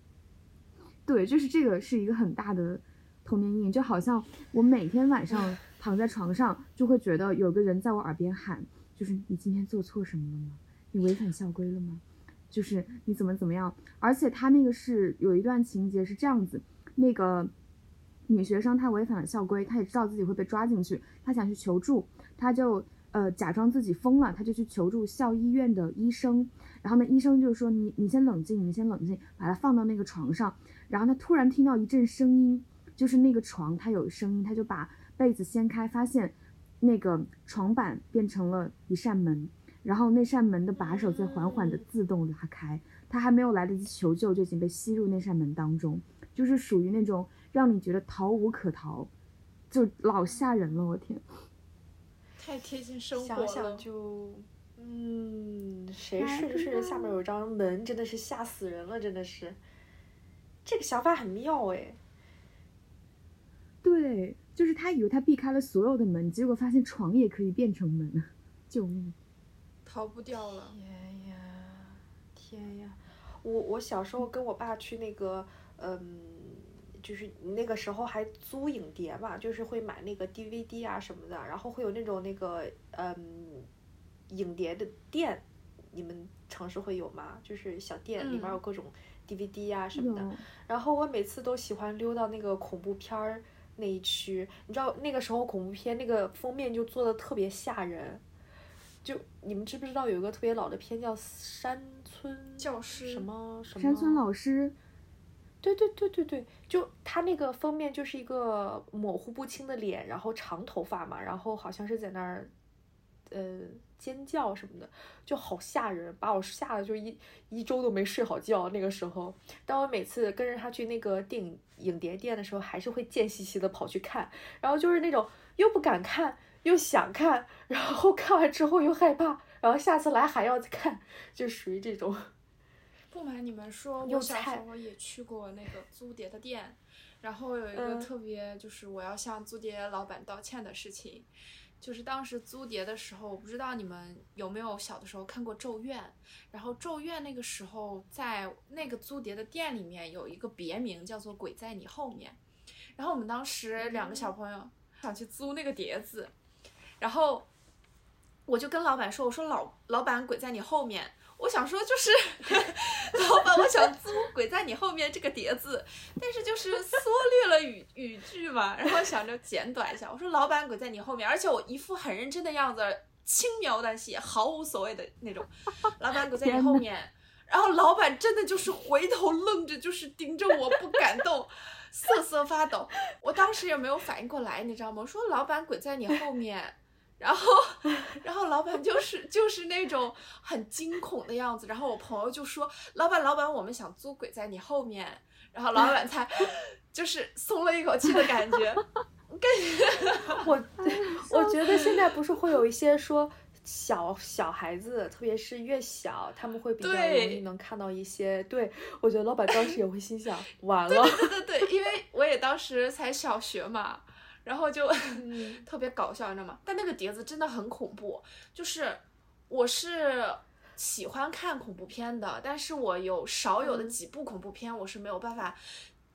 对，就是这个是一个很大的童年阴影，就好像我每天晚上躺在床上，就会觉得有个人在我耳边喊。就是你今天做错什么了吗？你违反校规了吗？就是你怎么怎么样？而且他那个是有一段情节是这样子，那个女学生她违反了校规，她也知道自己会被抓进去，她想去求助，她就呃假装自己疯了，她就去求助校医院的医生。然后呢，医生就说你你先冷静，你先冷静，把她放到那个床上。然后她突然听到一阵声音，就是那个床它有声音，她就把被子掀开，发现。那个床板变成了一扇门，然后那扇门的把手在缓缓的自动拉开，他还没有来得及求救，就已经被吸入那扇门当中，就是属于那种让你觉得逃无可逃，就老吓人了，我天！太贴近生活了。想想就，嗯，谁睡着睡着下面有张门，真的是吓死人了，真的是。这个想法很妙哎。对。就是他以为他避开了所有的门，结果发现床也可以变成门，救命！逃不掉了。天呀，天呀！我我小时候跟我爸去那个，嗯，就是那个时候还租影碟嘛，就是会买那个 DVD 啊什么的，然后会有那种那个，嗯，影碟的店，你们城市会有吗？就是小店里面有各种 DVD 啊什么的，然后我每次都喜欢溜到那个恐怖片儿。那一区，你知道那个时候恐怖片那个封面就做的特别吓人，就你们知不知道有一个特别老的片叫《山村教师》什么什么？山村老师。对对对对对，就他那个封面就是一个模糊不清的脸，然后长头发嘛，然后好像是在那儿，呃。尖叫什么的就好吓人，把我吓得就一一周都没睡好觉。那个时候，当我每次跟着他去那个电影影碟店的时候，还是会贱兮兮的跑去看，然后就是那种又不敢看又想看，然后看完之后又害怕，然后下次来还要再看，就属于这种。[laughs] 不瞒你们说，我小时候也去过那个租碟的店，然后有一个特别就是我要向租碟老板道歉的事情。就是当时租碟的时候，我不知道你们有没有小的时候看过《咒怨》，然后《咒怨》那个时候在那个租碟的店里面有一个别名叫做“鬼在你后面”，然后我们当时两个小朋友想去租那个碟子，然后我就跟老板说：“我说老老板，鬼在你后面。”我想说就是，[laughs] 老板，我想租《鬼在你后面》这个碟子，但是就是缩略了语语句嘛，然后想着简短一下。我说老板，《鬼在你后面》，而且我一副很认真的样子，轻描淡写，毫无所谓的那种。老板，《鬼在你后面》，然后老板真的就是回头愣着，就是盯着我不敢动，瑟瑟发抖。我当时也没有反应过来，你知道吗？我说老板，《鬼在你后面》。然后，然后老板就是就是那种很惊恐的样子，然后我朋友就说：“老板，老板，我们想租鬼在你后面。”然后老板才 [laughs] 就是松了一口气的感觉，[laughs] 感觉我 [laughs] 我觉得现在不是会有一些说小小孩子，特别是越小，他们会比较容易对能看到一些。对我觉得老板当时也会心想，完了，对对对，因为我也当时才小学嘛，然后就嗯 [laughs] 特别搞笑，你知道吗？但那个碟子真的很恐怖，就是我是喜欢看恐怖片的，但是我有少有的嗯几部恐怖片我是没有办法，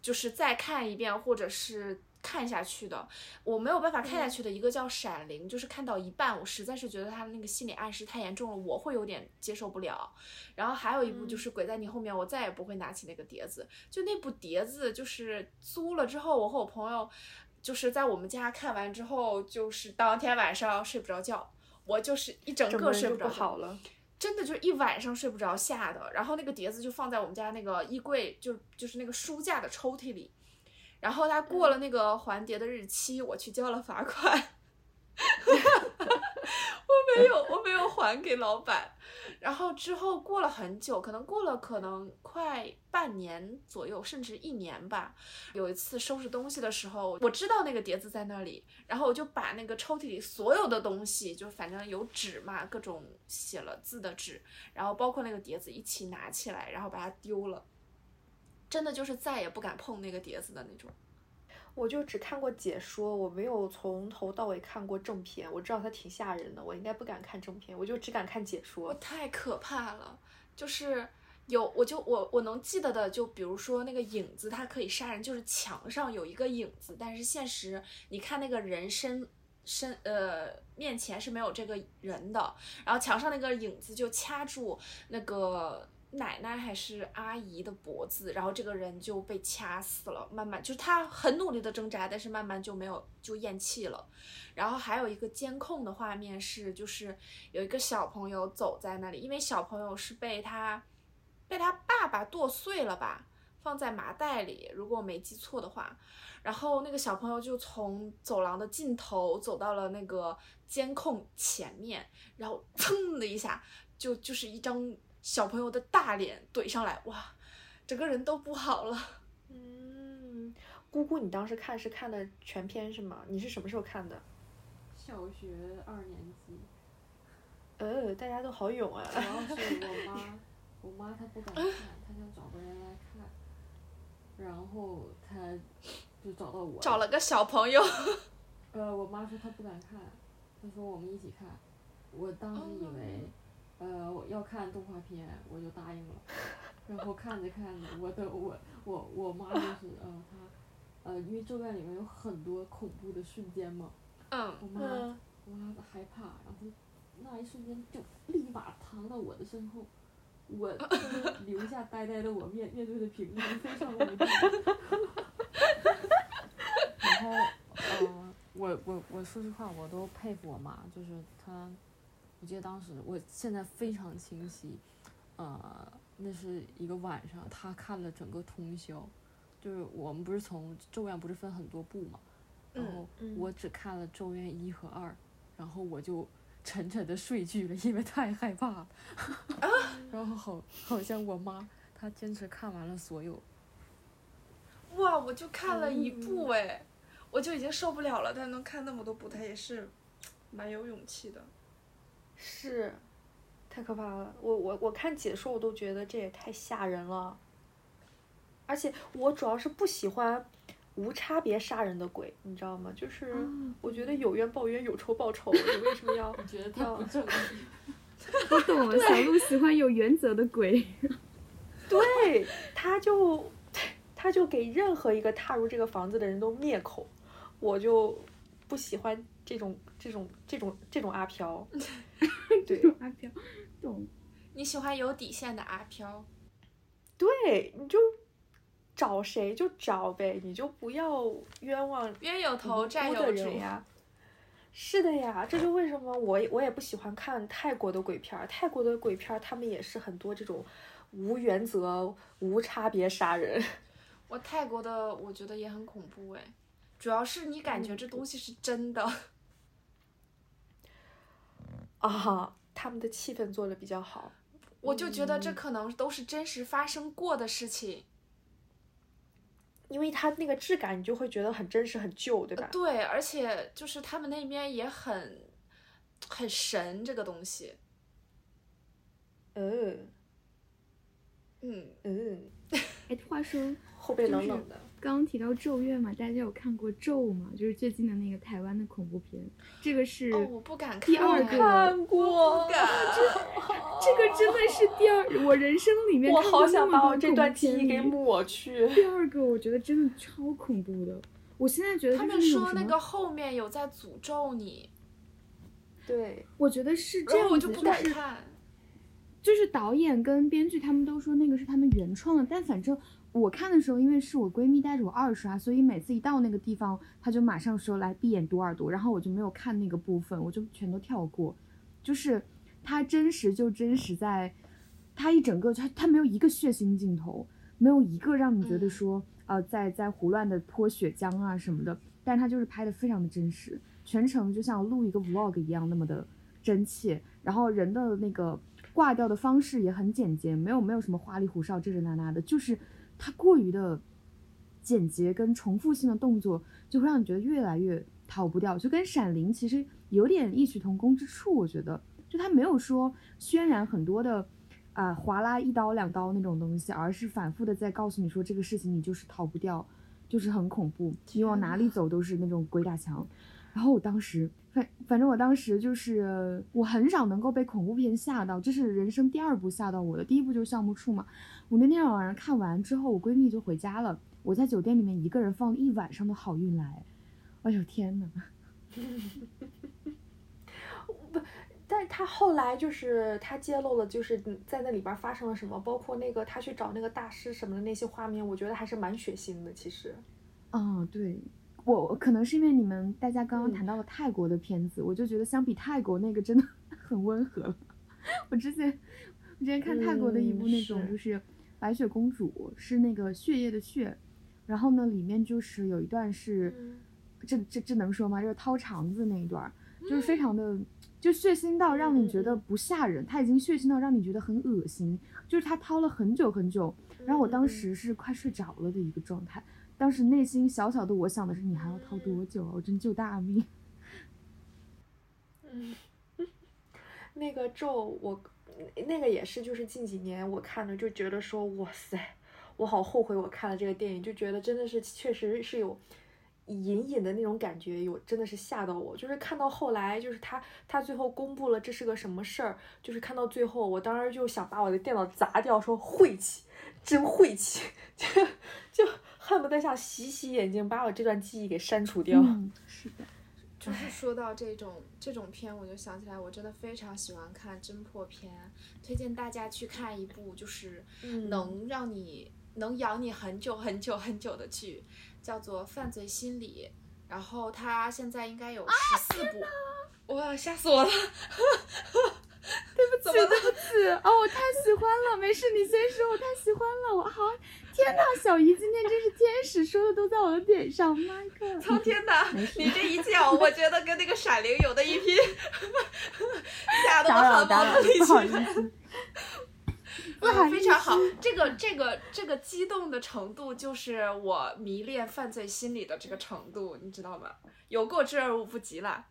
就是再看一遍或者是。看下去的，我没有办法看下去的一个叫《闪灵》，就是看到一半，我实在是觉得他的那个心理暗示太严重了，我会有点接受不了。然后还有一部就是《鬼在你后面》，我再也不会拿起那个碟子。就那部碟子，就是租了之后，我和我朋友就是在我们家看完之后，就是当天晚上睡不着觉，我就是一整个睡着。不好了。真的就是一晚上睡不着，吓的。然后那个碟子就放在我们家那个衣柜，就就是那个书架的抽屉里。然后他过了那个还碟的日期，我去交了罚款。[laughs] 我没有，我没有还给老板。然后之后过了很久，可能过了可能快半年左右，甚至一年吧。有一次收拾东西的时候，我知道那个碟子在那里，然后我就把那个抽屉里所有的东西，就反正有纸嘛，各种写了字的纸，然后包括那个碟子一起拿起来，然后把它丢了。真的就是再也不敢碰那个碟子的那种。我就只看过解说，我没有从头到尾看过正片。我知道它挺吓人的，我应该不敢看正片，我就只敢看解我说。太可怕了，就是有我就我我能记得的，就比如说那个影子，它可以杀人，就是墙上有一个影子，但是现实你看那个人身身呃面前是没有这个人的，然后墙上那个影子就掐住那个。奶奶还是阿姨的脖子，然后这个人就被掐死了。慢慢就是他很努力的挣扎，但是慢慢就没有就咽气了。然后还有一个监控的画面是，就是有一个小朋友走在那里，因为小朋友是被他被他爸爸剁碎了吧，放在麻袋里，如果我没记错的话。然后那个小朋友就从走廊的尽头走到了那个监控前面，然后噌的一下，就就是一张小朋友的大脸怼上来，哇，整个人都不好了。嗯，姑姑，你当时看是看的全篇是吗？你是什么时候看的？小学二年级，呃，大家都好勇啊！主要是我妈，[laughs] 我妈她不敢看，她想找个人来看，然后她就找到我，找了个小朋友，[laughs] 呃，我妈说她不敢看，她说我们一起看，我当时以为，呃，我要看动画片，我就答应了，[laughs] 然后看着看着，我的我我我妈就是呃她，呃，因为《咒怨》里面有很多恐怖的瞬间嘛，嗯，我妈嗯，我妈害怕，然后那一瞬间就立马躺到我的身后，我 [laughs] 留下呆呆的我面面对着屏幕，非常无力。[laughs] 然后，呃，我我我说实话，我都佩服我妈，就是她，我记得当时，我现在非常清晰，呃，那是一个晚上，他看了整个通宵，就是我们不是从《咒怨》不是分很多部嘛，然嗯后嗯我只看了《咒怨》一和二，然后我就沉沉的睡去了，因为太害怕了。[laughs] 然后好好像我妈她坚持看完了所有，哇，我就看了一部哎，我就已经受不了了，但能看那么多部，她也是蛮有勇气的。是，太可怕了。我我我看解说，我都觉得这也太吓人了。而且我主要是不喜欢无差别杀人的鬼，你知道吗？就是啊我觉得有冤报冤，有仇报仇，你为什么要？我觉得他不正义。[laughs] 我懂了，小鹿喜欢有原则的鬼。[laughs] 对，他就他就给任何一个踏入这个房子的人都灭口，我就不喜欢这种这种这种这种阿飘。[laughs] 对阿飘，懂。你喜欢有底线的阿飘？对，你就找谁就找呗，你就不要冤枉冤有头债有主呀。是的呀，这就为什么我也我也不喜欢看泰国的鬼片儿。泰国的鬼片儿，他们也是很多这种无原则、无差别杀人。我泰国的我觉得也很恐怖哎，主要是你感觉嗯这东西是真的。啊，他们的气氛做的比较好，我就觉得这嗯可能都是真实发生过的事情。因为它那个质感，你就会觉得很真实、很旧，对吧？对，而且就是他们那边也很很神这个东西。嗯嗯，嗯，哎，话说 [laughs] 后背冷冷的。刚刚提到《咒怨》嘛，大家有看过《咒》吗？就是最近的那个台湾的恐怖片，这个是、哦，我不敢看。第二个看过不，敢。这个真的是第二，我人生里面我好想把我这段记忆给抹去。第二个我觉得真的超恐怖的，我现在觉得他们说那个后面有在诅咒你，对，我觉得是这样我就不敢是看。就是导演跟编剧他们都说那个是他们原创的，但反正我看的时候，因为是我闺蜜带着我二刷，所以每次一到那个地方，她就马上说来闭眼读耳朵，然后我就没有看那个部分，我就全都跳过。就是它真实就真实在，它一整个它它没有一个血腥镜头，没有一个让你觉得嗯说、呃在在胡乱的泼血浆啊什么的，但它就是拍的非常的真实，全程就像录一个 vlog 一样那么的真切，然后人的那个挂掉的方式也很简洁，没有没有什么花里胡哨这这那那的，就是它过于的简洁跟重复性的动作，就会让你觉得越来越逃不掉，就跟《闪灵》其实有点异曲同工之处，我觉得，就它没有说渲染很多的。啊、划拉一刀两刀那种东西，而是反复的在告诉你说这个事情你就是逃不掉，就是很恐怖，你往哪里走都是那种鬼打墙。然后我当时，反反正我当时就是我很少能够被恐怖片吓到，这是人生第二部吓到我的，第一部就是《橡木处》嘛。我那天晚上看完之后，我闺蜜就回家了，我在酒店里面一个人放了一晚上的好运来。哎呦天呐！[laughs] 但是他后来就是他揭露了，就是在那里边发生了什么，包括那个他去找那个大师什么的那些画面，我觉得还是蛮血腥的。其实，哦，对，我可能是因为你们大家刚刚嗯谈到了泰国的片子，我就觉得相比泰国那个真的 [laughs] 很温和了。我之前我之前看泰国的一部嗯那种就是白雪公主，是那个血液的血，然后呢里面就是有一段是，嗯这这这能说吗？就是掏肠子那一段，就是非常的。就血腥到让你觉得不吓人，他已经血腥到让你觉得很恶心。就是他掏了很久很久，然后我当嗯时是快睡着了的一个状态，当时内心小小的我想的是，你还要掏多久啊？我真救大命！嗯，[laughs] 那个咒我那个也是，就是近几年我看的，就觉得说哇塞，我好后悔我看了这个电影，就觉得真的是确实是有。隐隐的那种感觉有真的是吓到我，就是看到后来，就是他他最后公布了这是个什么事儿，就是看到最后，我当时就想把我的电脑砸掉，说晦气，真晦气，[laughs] 就就恨不得想洗洗眼睛，把我这段记忆给删除掉。嗯，是的，就是说到这种这种片，我就想起来，我真的非常喜欢看侦破片，推荐大家去看一部就是嗯能让你、能养你很久很久很久的剧，叫做《犯罪心理》，然后它现在应该有十四部，哇，吓死我了！对不起，对不起，哦，我太喜欢了，没事，你先说，我太喜欢了，我好，天呐，小姨今天真是天使，说的都在我的点上，妈个，苍天呐，你这一叫，我觉得跟那个《闪灵》有的一拼，吓得我汗毛都立起来。思，[laughs] 不嗯好意非常好思，这个这个这个激动的程度，就是我迷恋犯罪心理的这个程度，你知道吗？有过之而无不及了。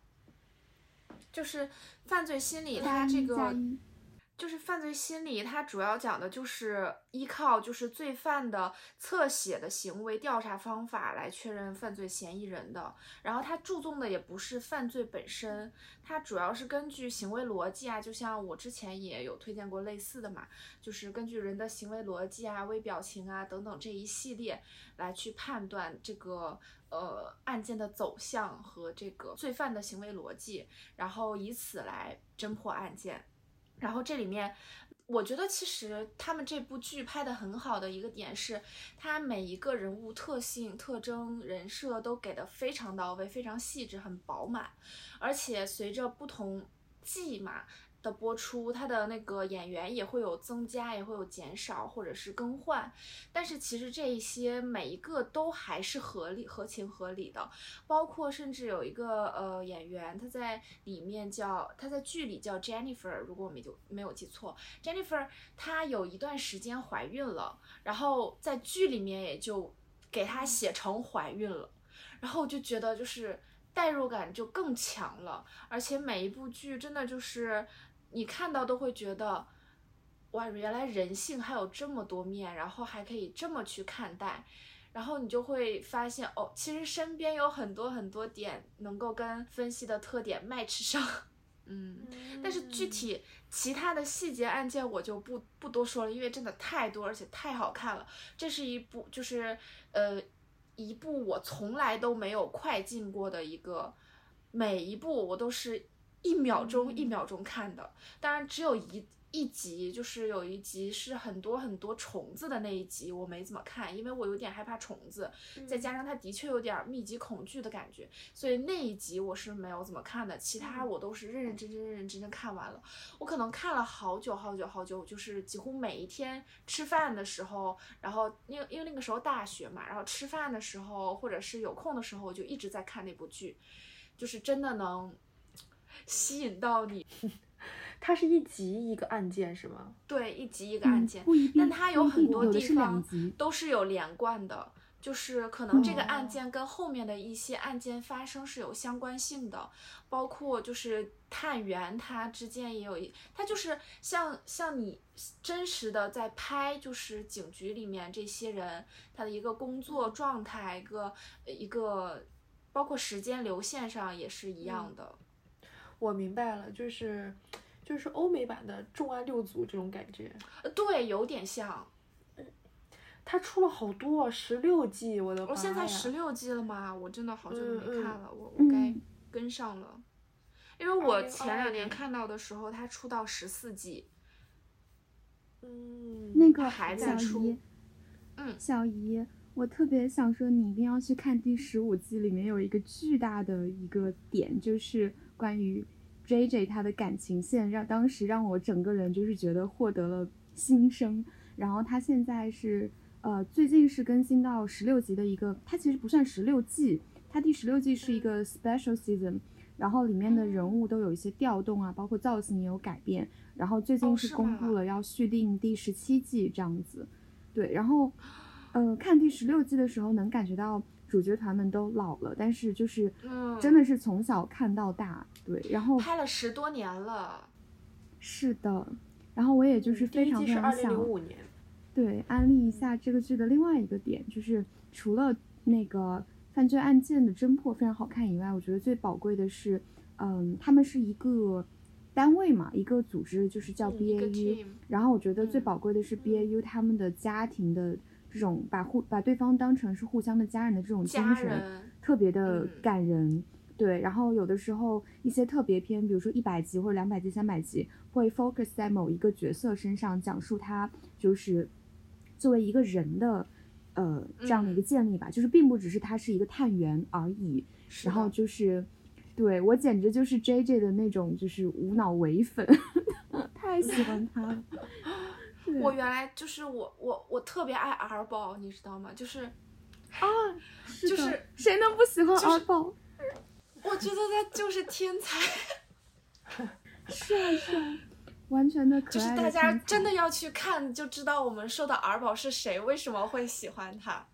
就是犯罪心理，它这个就是犯罪心理，它主要讲的就是依靠就是罪犯的侧写的行为调查方法来确认犯罪嫌疑人的。然后它注重的也不是犯罪本身，它主要是根据行为逻辑啊，就像我之前也有推荐过类似的嘛，就是根据人的行为逻辑啊、微表情啊等等这一系列来去判断这个呃案件的走向和这个罪犯的行为逻辑，然后以此来侦破案件。然后这里面，我觉得其实他们这部剧拍的很好的一个点是，他每一个人物特性、特征、人设都给的非常到位，非常细致，很饱满。而且随着不同季嘛，的播出，它的那个演员也会有增加，也会有减少或者是更换，但是其实这一些每一个都还是合理、合情合理的，包括甚至有一个呃演员，他在里面叫他在剧里叫 Jennifer，如果我没就没有记错，Jennifer 她有一段时间怀孕了，然后在剧里面也就给她写成怀孕了，然后我就觉得就是代入感就更强了，而且每一部剧真的就是。你看到都会觉得，哇，原来人性还有这么多面，然后还可以这么去看待，然后你就会发现，哦，其实身边有很多很多点能够跟分析的特点 match 上，嗯，但是具体其他的细节案件我就不不多说了，因为真的太多，而且太好看了。这是一部就是呃一部我从来都没有快进过的一个，每一部我都是。一秒钟一秒钟看的，当然只有一一集，就是有一集是很多很多虫子的那一集，我没怎么看，因为我有点害怕虫子，再加上它的确有点密集恐惧的感觉，所以那一集我是没有怎么看的，其他我都是认认真真、认认真真看完了。我可能看了好久好久好久，就是几乎每一天吃饭的时候，然后因为因为那个时候大学嘛，然后吃饭的时候或者是有空的时候，我就一直在看那部剧，就是真的能。吸引到你，[laughs] 它是一集一个案件是吗？对，一集一个案件，但它有很多地方都是有连贯的，就是可能这个案件跟后面的一些案件发生是有相关性的，包括就是探员他之间也有一，他就是像像你真实的在拍，就是警局里面这些人他的一个工作状态，一个一个包括时间流线上也是一样的。我明白了，就是，就是欧美版的《重案六组》这种感觉，对，有点像。他出了好多，十六季，我的我现在十六季了吗？我真的好久没看了，我我该跟上了，因为我前两年看到的时候，他出到十四季。嗯，那个还在出。嗯，小姨，我特别想说，你一定要去看第十五季，里面有一个巨大的一个点，就是。关于 J J 他的感情线，让当时让我整个人就是觉得获得了新生。然后他现在是呃最近是更新到十六集的一个，它其实不算十六季，它第十六季是一个 special season，然后里面的人物都有一些调动啊，包括造型也有改变。然后最近是公布了要续订第十七季这样子，对。然后呃看第十六季的时候能感觉到。主角团们都老了，但是就是，真的是从小看到大，对，然后拍了十多年了，是的，然后我也就是非常非常想，对，安利一下这个剧的另外一个点，就是除了那个犯罪案件的侦破非常好看以外，我觉得最宝贵的是，嗯，他们是一个单位嘛，一个组织，就是叫 BAU，然后我觉得最宝贵的是 BAU 他们的家庭的。这种把互把对方当成是互相的家人的这种精神，特别的感人。对，然后有的时候一些特别篇，比如说一百集或者两百集、三百集，会 focus 在某一个角色身上，讲述他就是作为一个人的呃这样的一个建立吧，就是并不只是他是一个探员而已。然后就是，对我简直就是 J J 的那种就是无脑唯粉，[laughs] 太喜欢他了。我原来就是我我我特别爱 R 宝，你知道吗？就是啊，就是谁能不喜欢 R 宝？我觉得他就是天才，[laughs] 是啊是啊，完全的可爱。就是大家真的要去看，就知道我们说的 R 宝是谁，为什么会喜欢他。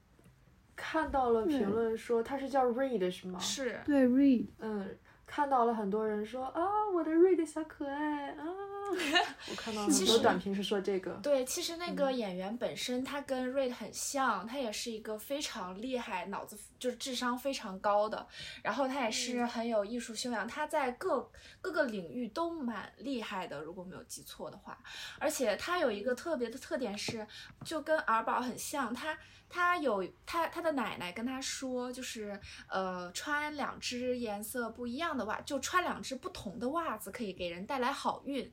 看到了评论说他是叫 Reed 是吗？是对 Reed，嗯。看到了很多人说啊，我的 Reed 小可爱啊！[laughs] 我看到很多短评是说这个。对，其实那个演员本身他跟瑞很像，他也是一个非常厉害、脑子就是智商非常高的，然后他也是很有艺术修养，他在各各个领域都蛮厉害的，如果没有记错的话。而且他有一个特别的特点是，就跟尔宝很像，他。他有他他的奶奶跟他说，就是呃穿两只颜色不一样的袜，就穿两只不同的袜子可以给人带来好运。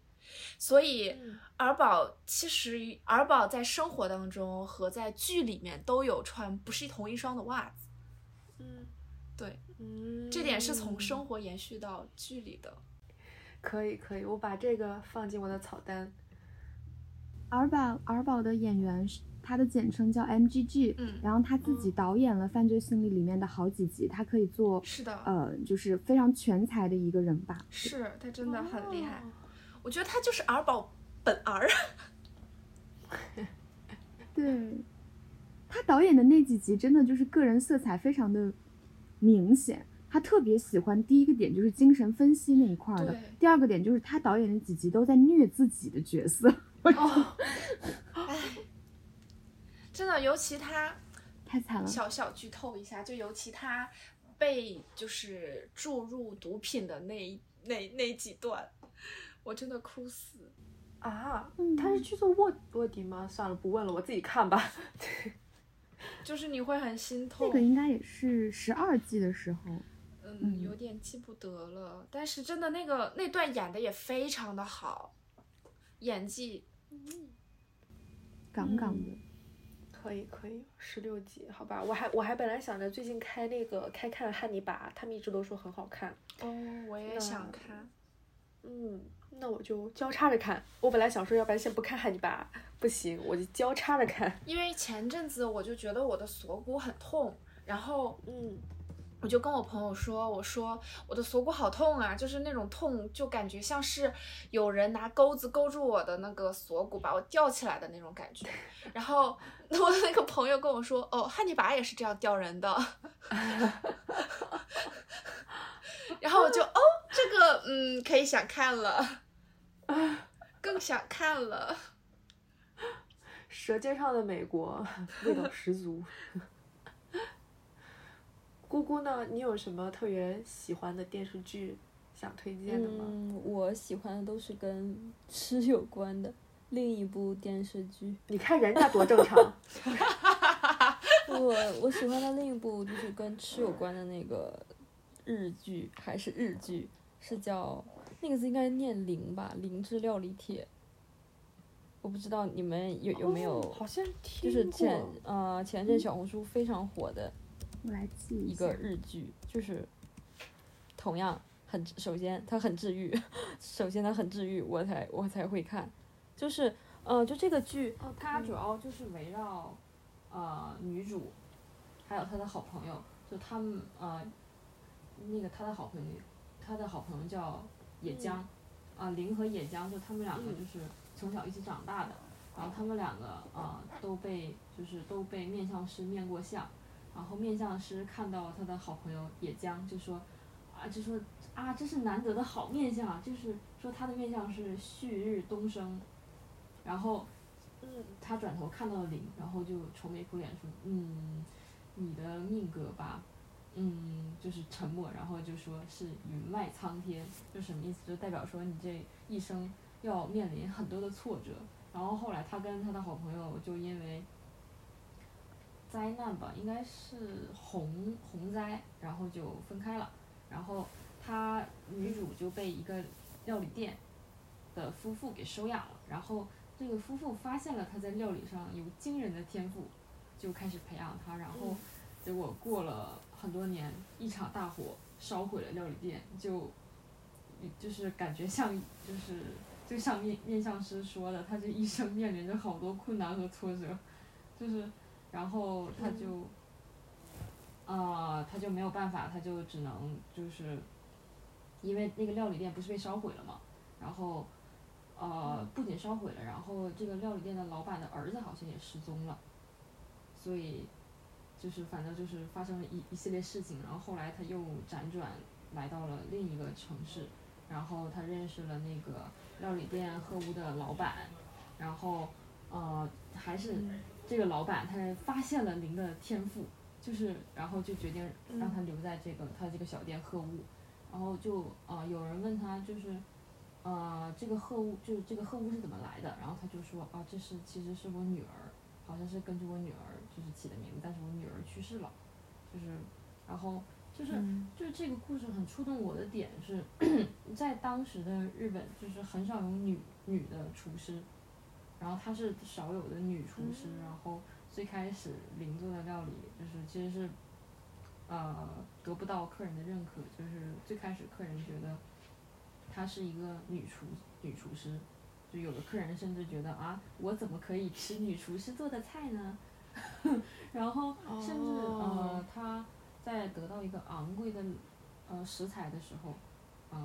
所以儿宝其实儿宝在生活当中和在剧里面都有穿不是同一双的袜子。嗯，对，嗯，这点是从生活延续到剧里的。可以可以，我把这个放进我的草单。尔宝尔宝的演员是他的简称叫 MGG，嗯然后他自己导演了《犯罪心理》里面的好几集，他可以做是的，呃，就是非常全才的一个人吧。是他真的很厉害。哦我觉得他就是儿宝本儿。[laughs] 对，他导演的那几集真的就是个人色彩非常的明显。他特别喜欢第一个点就是精神分析那一块儿的，第二个点就是他导演的几集都在虐自己的角色，[laughs] 哦，[laughs] 真的，尤其他太惨了。小小剧透一下，就尤其他被就是注入毒品的那一那那几段，我真的哭死。啊嗯，他是去做卧卧底吗？算了，不问了，我自己看吧。[laughs] 就是你会很心痛。那个应该也是十二季的时候，嗯，嗯有点记不得了，但是真的那个那段演的也非常的好，演技嗯杠杠的。可以可以，十六集，好吧。我还我还本来想着最近开那个开看汉尼拔，他们一直都说很好看。哦，我也想看。嗯，那我就交叉着看。我本来想说，要不然先不看汉尼拔，不行，我就交叉着看。因为前阵子我就觉得我的锁骨很痛，然后嗯，我就跟我朋友说，我说我的锁骨好痛啊，就是那种痛，就感觉像是有人拿钩子勾住我的那个锁骨，把我吊起来的那种感觉。[laughs] 然后我的那个朋友跟我说，哦，汉尼拔也是这样吊人的。[laughs] 然后我就哦，这个嗯，可以想看了，[laughs] 更想看了。《舌尖上的美国 [laughs]》味道十足。姑姑呢？你有什么特别喜欢的电视剧想推荐的吗？嗯，我喜欢的都是跟吃有关的。另一部电视剧，你看人家多正常。[laughs] 我我喜欢的另一部就是跟吃有关的那个日剧，还是日剧，是叫那个字应该念灵吧，《灵芝料理帖》。我不知道你们有有没有，哦好像就。是前呃前阵小红书非常火的我来记一个日剧，就是同样很首先它很治愈，[laughs] 首先它很治愈，我才我才会看，就是呃就这个剧，它主要就是围绕呃女主还有她的好朋友，就他们呃那个她的好朋友，她的好朋友叫野江，啊、林和野江就他们两个嗯。就是从小一起长大的，然后他们两个呃都被就是都被面相师面过相。然后面相师看到他的好朋友野江，就说，啊，就说啊，这是难得的好面相啊，就是说他的面相是旭日东升，然后，嗯，他转头看到了灵，然后就愁眉苦脸说，嗯，你的命格吧，嗯，就是沉默，然后就说是云外苍天，就什么意思？就代表说你这一生要面临很多的挫折。然后后来他跟他的好朋友就因为灾难吧，应该是洪洪灾，然后就分开了。然后他女主就被一个料理店的夫妇给收养了。然后这个夫妇发现了他在料理上有惊人的天赋，就开始培养他。然后结果过了很多年，一场大火烧毁了料理店，就就是感觉像就是就像面面相师说的，他这一生面临着好多困难和挫折，就是。然后他就，啊、他就没有办法，他就只能就是，因为那个料理店不是被烧毁了嘛，然后，呃，不仅烧毁了，然后这个料理店的老板的儿子好像也失踪了，所以，就是反正就是发生了一一系列事情，然后后来他又辗转来到了另一个城市，然后他认识了那个料理店鹤屋的老板，然后，呃，还是。这个老板他发现了您的天赋，就是然后就决定让他留在这个、他这个小店鹤屋，然后就呃有人问他就是，呃这个鹤屋就是这个鹤屋是怎么来的，然后他就说啊这是其实是我女儿，好像是根据我女儿就是起的名字，但是我女儿去世了，就是然后就是、就是这个故事很触动我的点是，在当时的日本就是很少有女女的厨师。然后她是少有的女厨师，然后最开始零做的料理就是其实是，呃，得不到客人的认可，就是最开始客人觉得，她是一个女厨女厨师，就有的客人甚至觉得啊，我怎么可以吃女厨师做的菜呢？[laughs] 然后甚至呃他，在得到一个昂贵的呃食材的时候，呃，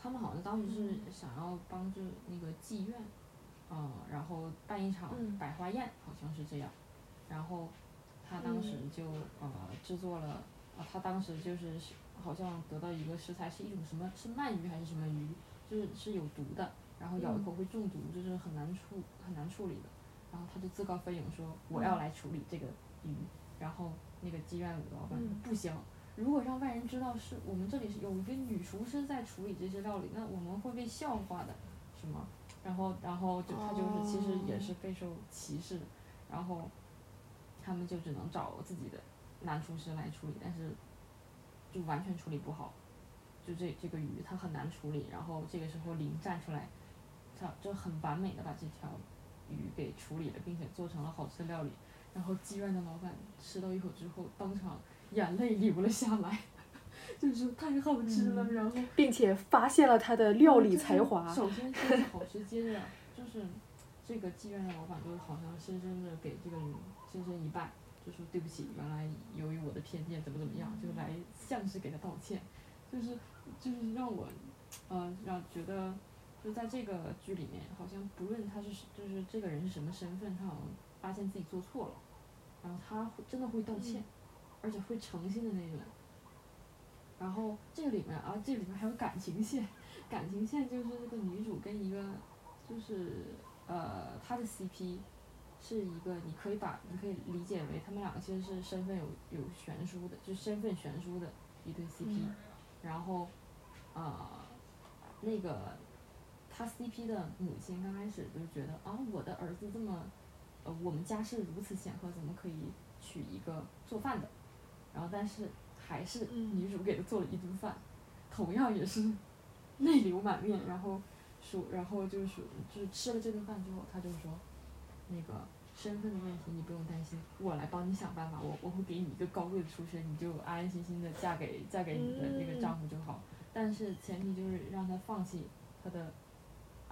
他们好像当时是嗯想要帮助那个妓院，呃，然后办一场嗯百花宴，好像是这样。然后他当时就呃制作了，啊，他当时就是是好像得到一个食材是一种什么是鳗鱼还是什么鱼，就是是有毒的，然后咬一口会中毒，就是很难处很难处理的。然后他就自告奋勇说我要来处理这个鱼，然后那个妓院的老板说嗯。不行，如果让外人知道是我们这里是有一个女厨师在处理这些料理，那我们会被笑话的，是吗？然后然后就他就是其实也是备受歧视，然后他们就只能找自己的男厨师来处理，但是就完全处理不好，就这这个鱼它很难处理，然后这个时候林站出来，他就很完美的把这条鱼给处理了，并且做成了好吃的料理。然后妓院的老板吃到一口之后，当场眼泪流了下来，[laughs] 就是太好吃了。然后并且发现了他的料理才华。首先说 [laughs] 是好吃，接着就是这个妓院的老板就好像深深的给这个人深深一拜，就说对不起，原来由于我的偏见怎么怎么样，就来像是给他道歉，就是就是让我呃让觉得就在这个剧里面，好像不论他是就是这个人是什么身份，他好像发现自己做错了，然后他会真的会道歉，而且会诚心的那种。然后这个里面啊，这里面还有感情线，感情线就是这个女主跟一个就是呃她的 CP 是一个，你可以把你可以理解为他们两个其实是身份有有悬殊的，就身份悬殊的一对 CP，、然后呃那个他 CP 的母亲刚开始就觉得啊我的儿子这么呃我们家世如此显赫，怎么可以娶一个做饭的？然后但是还是嗯女主给他做了一顿饭，同样也是泪流满面，然后说，然后就是说就是吃了这顿饭之后，他就说，那个身份的问题你不用担心，我来帮你想办法，我我会给你一个高贵的出身，你就安安心心的嫁给嫁给你的那个丈夫就好。但是前提就是让他放弃他的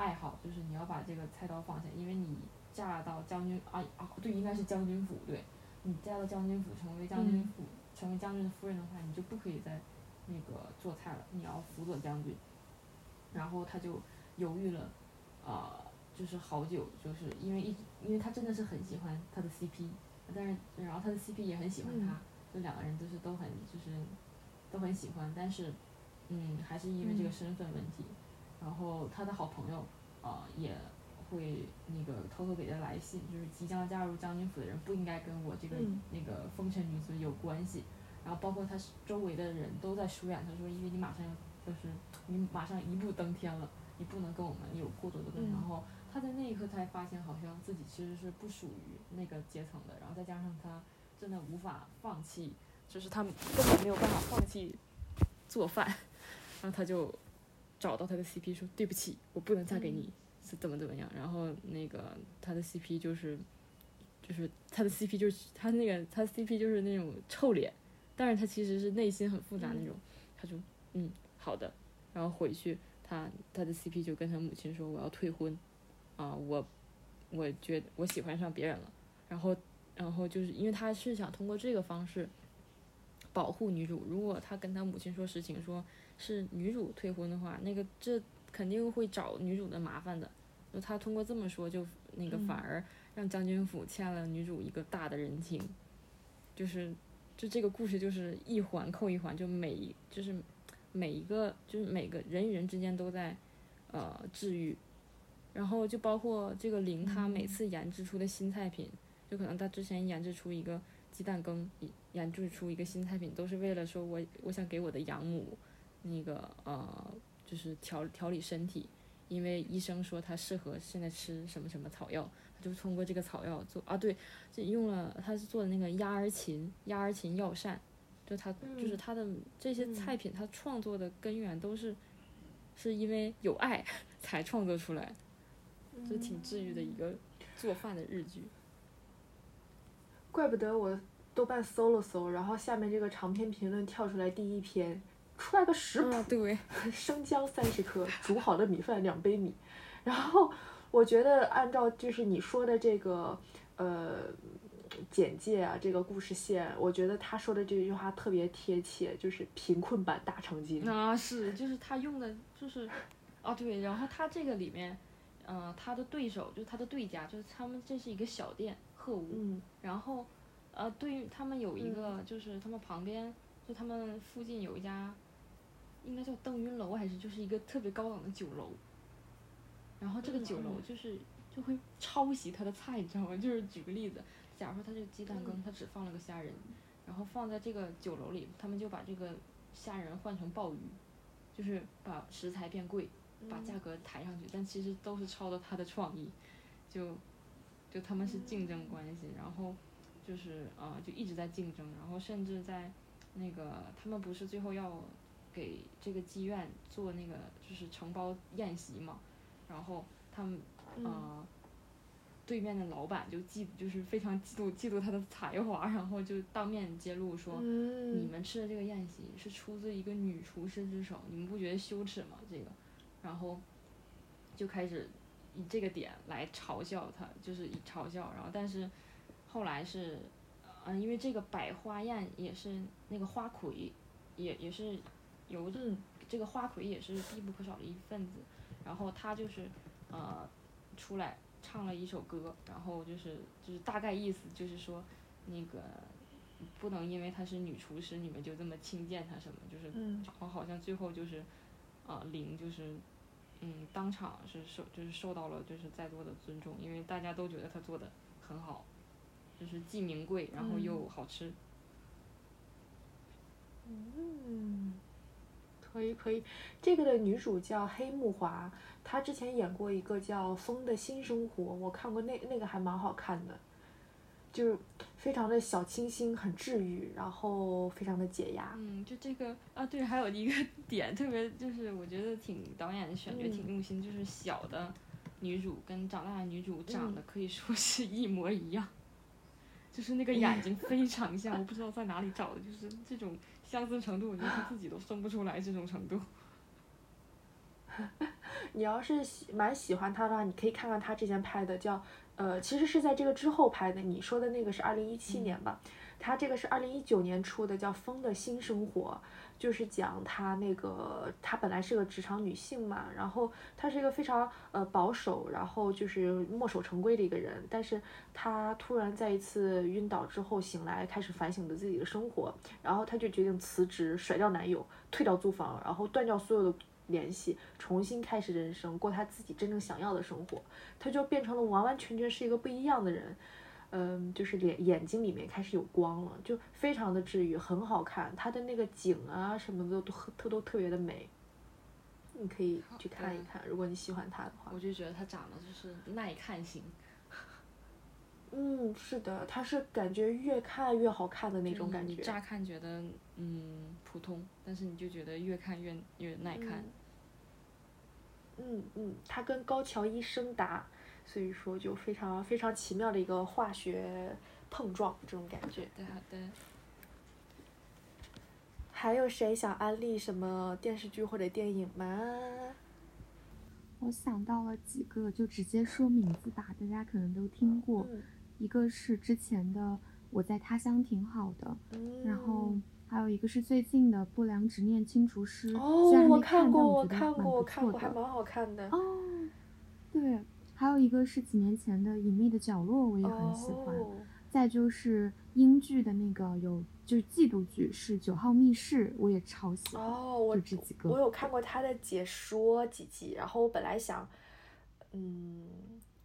爱好，就是你要把这个菜刀放下，因为你嫁到将军啊啊对，应该是将军府对，你嫁到将军府成为将军府、成为将军的夫人的话，你就不可以再那个做菜了，你要辅佐将军。然后他就犹豫了，呃，就是好久，就是因为一，因为他真的是很喜欢他的 CP，但是然后他的 CP 也很喜欢他，就两个人就是都很就是都很喜欢，但是嗯，还是因为这个身份问题，然后他的好朋友呃也会那个偷偷给他来信，就是即将加入将军府的人不应该跟我这个、嗯那个风尘女子有关系，然后包括他周围的人都在疏远他说，因为你马上要就是你马上一步登天了，你不能跟我们有过多的关系。嗯然后他在那一刻才发现，好像自己其实是不属于那个阶层的。然后再加上他真的无法放弃，就是他根本没有办法放弃做饭，然后他就找到他的 CP 说：“对不起，我不能嫁给你，是怎么怎么样。”然后那个他的 CP 就是。就是他的 CP 就是他那个他 CP 就是那种臭脸，但是他其实是内心很复杂那种，他就嗯好的，然后回去他他的 CP 就跟他母亲说我要退婚，啊我我觉得我喜欢上别人了，然后然后就是因为他是想通过这个方式保护女主，如果他跟他母亲说实情，说是女主退婚的话，那个这肯定会找女主的麻烦的，就他通过这么说就那个反而让将军府欠了女主一个大的人情，就是就这个故事就是一环扣一环，就每一就是每一个就是每个人与人之间都在呃治愈，然后就包括这个零他每次研制出的新菜品，就可能他之前研制出一个鸡蛋羹，研制出一个新菜品，都是为了说我我想给我的养母那个呃就是调调理身体，因为医生说他适合现在吃什么什么草药。就通过这个草药做啊，对，这用了他是做的那个鸭儿芹，鸭儿芹药膳，就他、就是他的这些菜品，他创作的根源都是是因为有爱 [laughs] 才创作出来，就挺治愈的一个做饭的日剧。怪不得我豆瓣搜了搜，然后下面这个长篇评论跳出来第一篇，出来个食谱，对，[laughs] 生姜三十克，煮好的米饭两杯米。然后我觉得按照就是你说的这个呃简介啊，这个故事线，我觉得他说的这句话特别贴切，就是贫困版大长今。啊，是，就是他用的就是，哦对，然后他这个里面，呃，他的对手就是他的对家，就是他们这是一个小店鹤屋，嗯然后呃，对于他们有一个就是他们旁边就他们附近有一家，应该叫邓云楼还是就是一个特别高档的酒楼，然后这个嗯酒楼嗯。就是就会抄袭他的菜，你知道吗？就是举个例子，假如说他这个鸡蛋羹嗯。他只放了个虾仁，然后放在这个酒楼里，他们就把这个虾仁换成鲍鱼，就是把食材变贵，把价格抬上去，但其实都是抄的他的创意，就就他们是竞争关系，然后就是啊、呃就一直在竞争，然后甚至在那个他们不是最后要给这个妓院做那个就是承包宴席嘛，然后他们嗯呃对面的老板就嫉就是非常嫉妒嫉妒他的才华，然后就当面揭露说。你嗯们吃的这个宴席是出自一个女厨师之手，你们不觉得羞耻吗？这个，然后就开始以这个点来嘲笑他，就是以嘲笑，然后但是后来是，嗯、因为这个百花宴也是那个花魁，也也是由嗯这个花魁也是必不可少的一份子，然后他就是呃出来唱了一首歌，然后就是就是大概意思就是说那个不能因为她是女厨师，你们就这么轻贱她什么，就是嗯。然后好像最后就是啊零就是嗯当场是受就是受到了就是在座的尊重，因为大家都觉得她做的很好，就是既名贵然后又好吃。嗯，可以可以，这个的女主叫黑木华，她之前演过一个叫《风的新生活》，我看过那那个还蛮好看的，就是非常的小清新，很治愈，然后非常的解压。嗯，就这个啊，对，还有一个 [laughs] 点特别，就是我觉得挺导演选角挺用心，就是小的女主跟长大的女主长得可以说是一模一样，就是那个眼睛非常像，我不知道在哪里找的，就是这种相似程度，我觉得她自己都分不出来这种程度。[laughs] 你要是喜蛮喜欢他的话，你可以看看他之前拍的叫呃，其实是在这个之后拍的。你说的那个是二零一七年吧？他这个是二零一九年出的，叫《风的新生活》，就是讲她那个她本来是个职场女性嘛，然后她是一个非常呃保守，然后就是墨守成规的一个人，但是她突然在一次晕倒之后醒来，开始反省着自己的生活，然后她就决定辞职，甩掉男友，退掉租房，然后断掉所有的。联系，重新开始人生，过他自己真正想要的生活，他就变成了完完全全是一个不一样的人，嗯，就是脸眼睛里面开始有光了，就非常的治愈，很好看，它的那个景啊什么的都特都特别的美，你可以去看一看，如果你喜欢它的话我。就觉得它长得就是耐看型 [laughs] 嗯，是的，他是感觉越看越好看的那种感觉。你乍看觉得嗯普通，但是你就觉得越看越越耐看。嗯嗯，他跟高桥一生搭，所以说就非常非常奇妙的一个化学碰撞这种感觉。对，好的。还有谁想安利什么电视剧或者电影吗？我想到了几个，就直接说名字吧，大家可能都听过。嗯一个是之前的《我在他乡挺好的》，嗯然后还有一个是最近的《不良执念清除师》。哦我看，过，我看过，我看过，还蛮好看的。哦，对，还有一个是几年前的《隐秘的角落》，我也很喜欢。哦再就是英剧的那个有就是季度剧是《九号密室》，我也超喜欢。哦，我这几个我有看过他的解说几集，然后我本来想，嗯，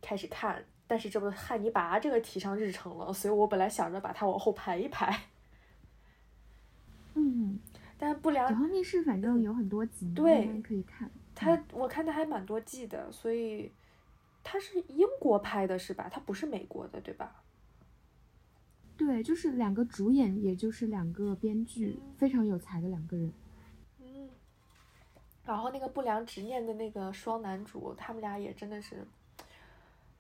开始看，但是这不汉尼拔这个提上日程了，所以我本来想着把它往后排一排。[laughs] 嗯，[laughs] 但不良九号密室反正有很多集，对可以看。他我看他还蛮多季的，所以他是英国拍的是吧？他不是美国的对吧？对，就是两个主演，也就是两个编剧，非常有才的两个人。嗯，然后那个不良执念的那个双男主，他们俩也真的是，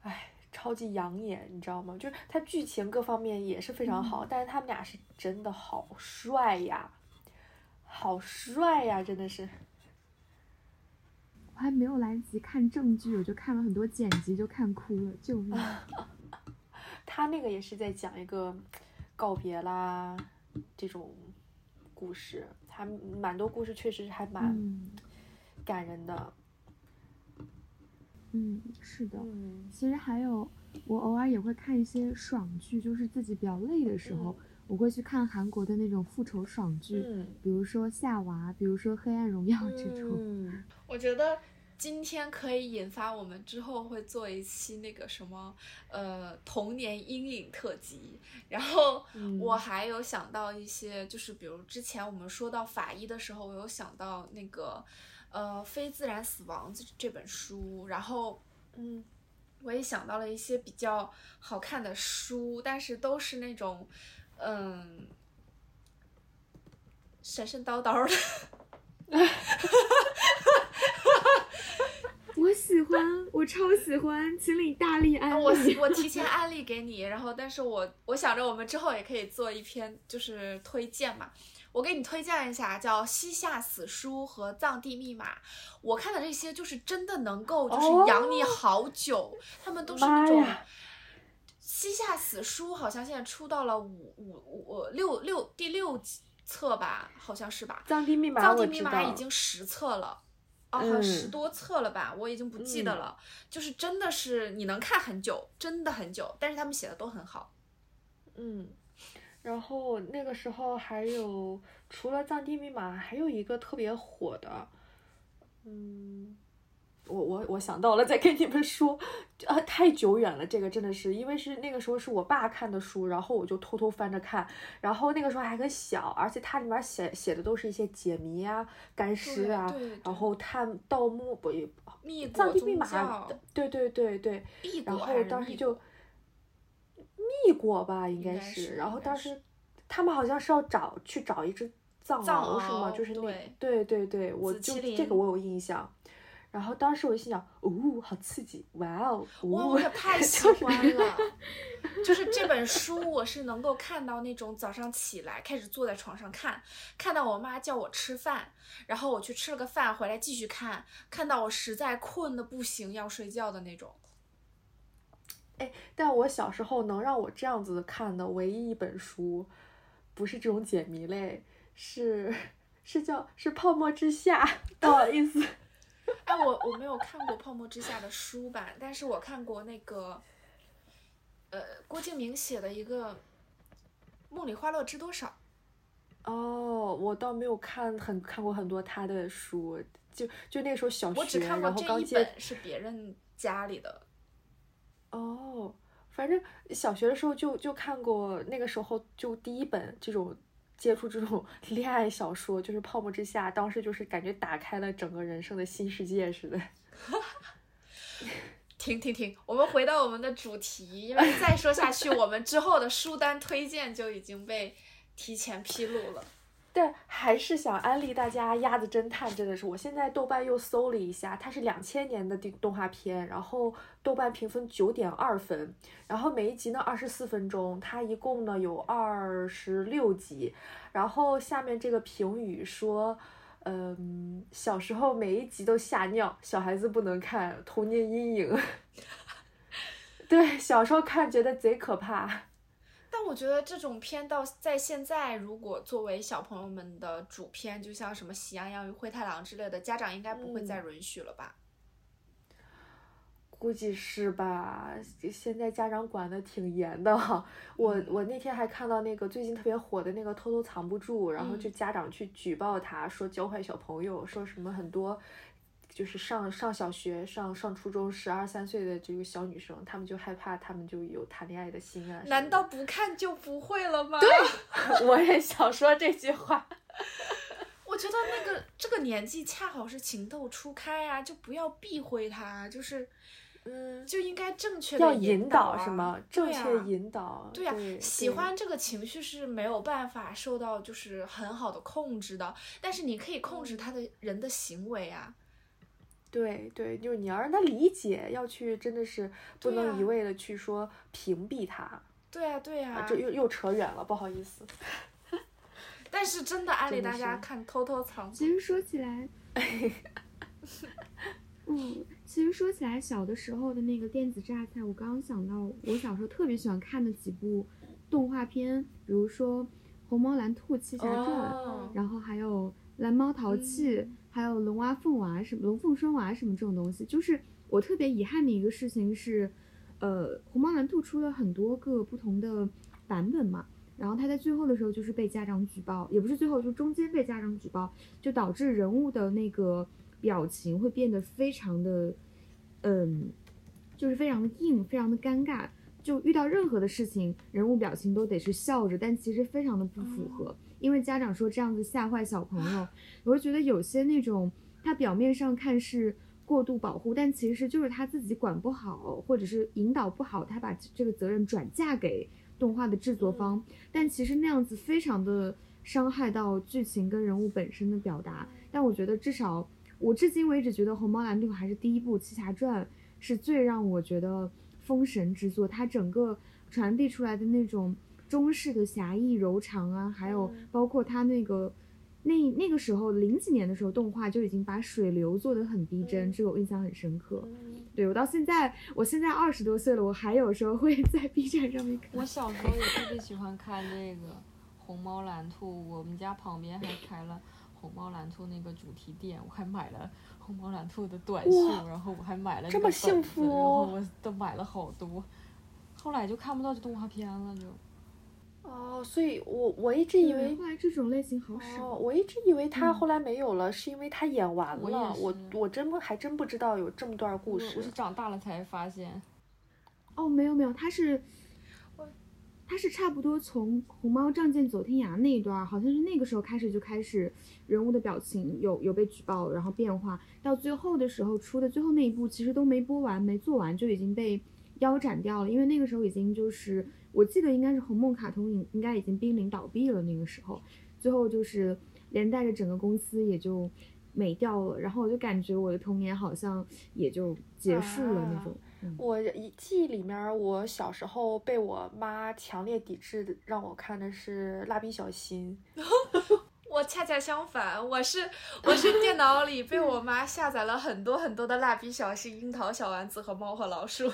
哎，超级养眼，你知道吗？就是他剧情各方面也是非常好，但是他们俩是真的好帅呀，好帅呀，真的是。我还没有来得及看正剧，我就看了很多剪辑，就看哭了，救命！[laughs] [laughs] 他那个也是在讲一个告别啦这种故事，还蛮多故事，确实还蛮嗯感人的。嗯，是的。嗯其实还有，我偶尔也会看一些爽剧，就是自己比较累的时候，我会去看韩国的那种复仇爽剧，嗯比如说《夏娃》，比如说《黑暗荣耀》这种。嗯，[laughs] 我觉得今天可以引发我们之后会做一期那个什么呃童年阴影特辑，然后嗯我还有想到一些，就是比如之前我们说到法医的时候，我有想到那个呃《非自然死亡》这这本书，然后嗯我也想到了一些比较好看的书，但是都是那种嗯神神叨叨的。[laughs] 我喜欢，我超喜欢，请你大力安利。我我提前安利给你，然后但是我我想着我们之后也可以做一篇就是推荐嘛，我给你推荐一下叫《西夏死书》和《藏地密码》，我看的这些就是真的能够就是养你好久，他们都是那种。西夏死书好像现在出到了五五五六六第六册吧，好像是吧？藏地密码藏地密码已经十册了，哦，好像十嗯多册了吧，我已经不记得嗯了。就是真的是你能看很久，真的很久，但是他们写的都很好。嗯，然后那个时候还有除了藏地密码，还有一个特别火的，嗯，我我我想到了，再跟你们说，啊，太久远了，这个真的是，因为是那个时候是我爸看的书，然后我就偷偷翻着看，然后那个时候还很小，而且它里面写写的都是一些解谜啊、干尸啊，然后探盗墓不也密藏地密码，，对对对对，然后当时就密国密过吧，应该是。然后当时他们好像是要找去找一只藏藏獒是吗？就是那对对对对，我就这个我有印象。然后当时我就心想，哦，好刺激，哇哦，哇，哦我可太喜欢了！就是这本书，我是能够看到那种早上起来开始坐在床上看，看到我妈叫我吃饭，然后我去吃了个饭，回来继续看，看到我实在困的不行要睡觉的那种。但我小时候能让我这样子看的唯一一本书，不是这种解谜类，是是叫是《泡沫之夏》，不好意思。哎，我我没有看过《泡沫之夏》的书版，但是我看过那个，呃，郭敬明写的一个《梦里花落知多少》。哦，我倒没有看很看过很多他的书，就就那时候小学，我只看过这一然后刚接本是别人家里的。哦，反正小学的时候就就看过，那个时候就第一本这种接触这种 [laughs] 恋爱小说，就是《泡沫之夏》，当时就是感觉打开了整个人生的新世界似的。[laughs] 停停停，我们回到我们的主题，因为再说下去，我们之后的书单推荐就已经被提前披露了。但还是想安利大家《鸭子侦探》，真的是，我现在豆瓣又搜了一下，它是两千年的动动画片，然后豆瓣评分九点二分，然后每一集呢二十四分钟，它一共呢有二十六集，然后下面这个评语说。嗯，小时候每一集都吓尿，小孩子不能看，童年阴影。[laughs] 对，小时候看觉得贼可怕。但我觉得这种片到在现在，如果作为小朋友们的主片，就像什么《喜羊羊与灰太狼》之类的，家长应该不会再允许了吧？估计是吧？现在家长管的挺严的哈。我我那天还看到那个最近特别火的那个偷偷藏不住，然后就家长去举报他，说教坏小朋友，说什么很多就是上上小学、上上初中十二三岁的这个小女生，她们就害怕她们就有谈恋爱的心啊。难道不看就不会了吗？对，[laughs] 我也想说这句话。[laughs] 我觉得那个这个年纪恰好是情窦初开啊，就不要避讳它，就是嗯，就应该正确的引导是吗？正确引导。对呀、对喜欢这个情绪是没有办法受到就是很好的控制的，但是你可以控制他的人的行为啊。对对，就是你要让他理解，要去真的是不能一味的去说屏蔽他。对呀、对呀、啊，这又又扯远了，不好意思。[laughs] 但是真的安利大家看《偷偷藏其实说起来，[laughs] [laughs] 嗯，其实说起来，小的时候的那个电子榨菜，我刚刚想到，我小时候特别喜欢看的几部动画片，比如说《虹猫蓝兔七侠传》哦然后还有蓝猫淘气，嗯还有龙娃凤娃什么龙凤双娃什么这种东西。就是我特别遗憾的一个事情是，呃，虹猫蓝兔出了很多个不同的版本嘛，然后它在最后的时候就是被家长举报，也不是最后，就中间被家长举报，就导致人物的那个表情会变得非常的，嗯，就是非常的硬，非常的尴尬。就遇到任何的事情，人物表情都得是笑着，但其实非常的不符合，因为家长说这样子吓坏小朋友。我会觉得有些那种他表面上看是过度保护，但其实就是他自己管不好，或者是引导不好，他把这个责任转嫁给动画的制作方，但其实那样子非常的伤害到剧情跟人物本身的表达。但我觉得至少我至今为止觉得《虹猫蓝兔》还是第一部《七侠传》是最让我觉得封神之作，它整个传递出来的那种中式的侠义柔肠啊，还有嗯包括他那个。那那个时候零几年的时候，动画就已经把水流做得很逼真，嗯这个我印象很深刻。嗯对我到现在，我现在二十多岁了，我还有时候会 [laughs] 在 B 站上面看。我小时候也特别喜欢看那个红猫蓝兔，我们家旁边还开了红猫蓝兔那个主题店，我还买了红猫蓝兔的短袖，然后我还买了这么幸福子然后我都买了好多。后来就看不到这动画片了，就哦，所以我我一直以为后来这种类型好少。哦，我一直以为他嗯后来没有了，是因为他演完了。我是我真不还真不知道有这么段故事我是。长大了才发现。哦，没有没有，他是，他是差不多从虹猫仗剑走天涯那一段，好像是那个时候开始就开始人物的表情有有被举报，然后变化，到最后的时候出的最后那一部其实都没播完，没做完就已经被腰斩掉了，因为那个时候已经就是我记得应该是红梦卡通应应该已经濒临倒闭了，那个时候，最后就是连带着整个公司也就没掉了，然后我就感觉我的童年好像也就结束了那啊种。嗯我一记忆里面，我小时候被我妈强烈抵制的，让我看的是《蜡笔小新》。[laughs] [laughs] 我恰恰相反，我是我是电脑里被我妈下载了很多很多的蜡笔小新、樱桃小丸子和猫和老鼠。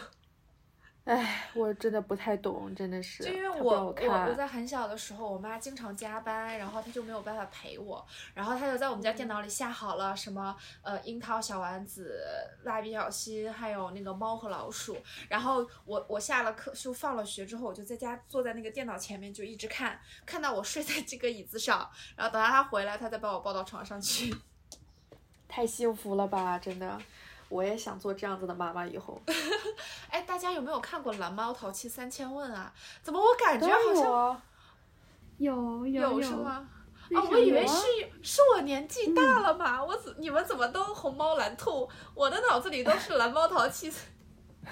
哎，我真的不太懂，真的是。就因为我我我在很小的时候，我妈经常加班，然后她就没有办法陪我，然后她就在我们家电脑里下好了什么呃樱桃小丸子、蜡笔小新，还有那个猫和老鼠。然后我我下了课就放了学之后，我就在家坐在那个电脑前面就一直看，看到我睡在这个椅子上，然后等到她回来，她再把我抱到床上去。[laughs] 太幸福了吧，真的。我也想做这样子的妈妈以后。[laughs] 哎，大家有没有看过《蓝猫淘气三千问》啊？怎么我感觉好像有啊，有有有是吗？非哦，我以为是是我年纪大了嘛，我怎你们怎么都红猫蓝兔，我的脑子里都是蓝猫淘气。[laughs]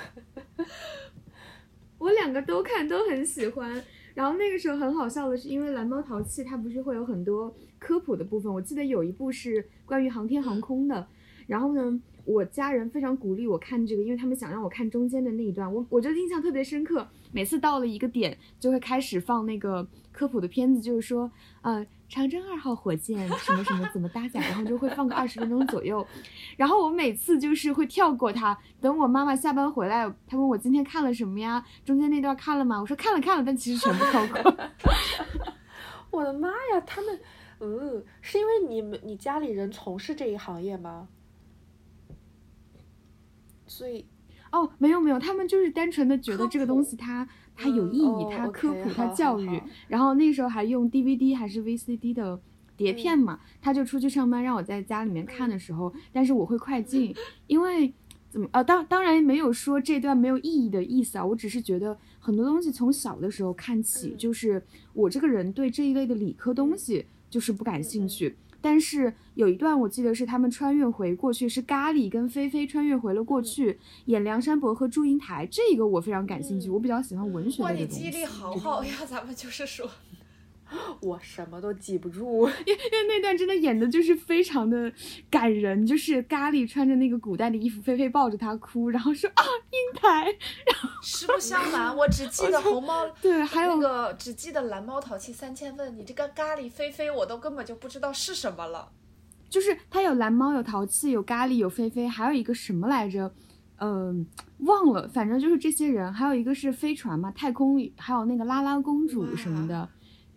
我两个都看，都很喜欢。然后那个时候很好笑的是，因为蓝猫淘气它不是会有很多科普的部分，我记得有一部是关于航天航空的。然后呢，我家人非常鼓励我看这个，因为他们想让我看中间的那一段，我我就印象特别深刻。每次到了一个点，就会开始放那个科普的片子，就是说，呃，长征二号火箭什么什么怎么搭载，然后就会放个二十分钟左右。然后我每次就是会跳过它，等我妈妈下班回来，她问我今天看了什么呀？中间那段看了吗？我说看了看了，但其实全部跳过。[laughs] 我的妈呀，他们，嗯，是因为你们你家里人从事这一行业吗？所以哦，没有没有，他们就是单纯的觉得这个东西它它有意义，哦它科普，它教育。然后那时候还用 DVD 还是 VCD 的碟片嘛，他就出去上班，让我在家里面看的时候，但是我会快进，因为怎么呃当当然没有说这段没有意义的意思啊，我只是觉得很多东西从小的时候看起，嗯就是我这个人对这一类的理科东西就是不感兴趣。但是有一段我记得是他们穿越回过去，是咖喱跟菲菲穿越回了过去，演梁山伯和祝英台，这个我非常感兴趣，嗯我比较喜欢文学的东西。你记忆力好好呀，咱们就是说，我什么都记不住。[laughs] 因为那段真的演的就是非常的感人，就是咖喱穿着那个古代的衣服，菲菲抱着他哭，然后说啊英台，然后实不相瞒，我只记得红猫，[laughs] 对，还有那个只记得蓝猫淘气三千问，你这个咖喱菲菲我都根本就不知道是什么了。就是他有蓝猫，有淘气，有咖喱，有菲菲，还有一个什么来着？嗯，忘了，反正就是这些人，还有一个是飞船嘛，太空，还有那个拉拉公主什么的，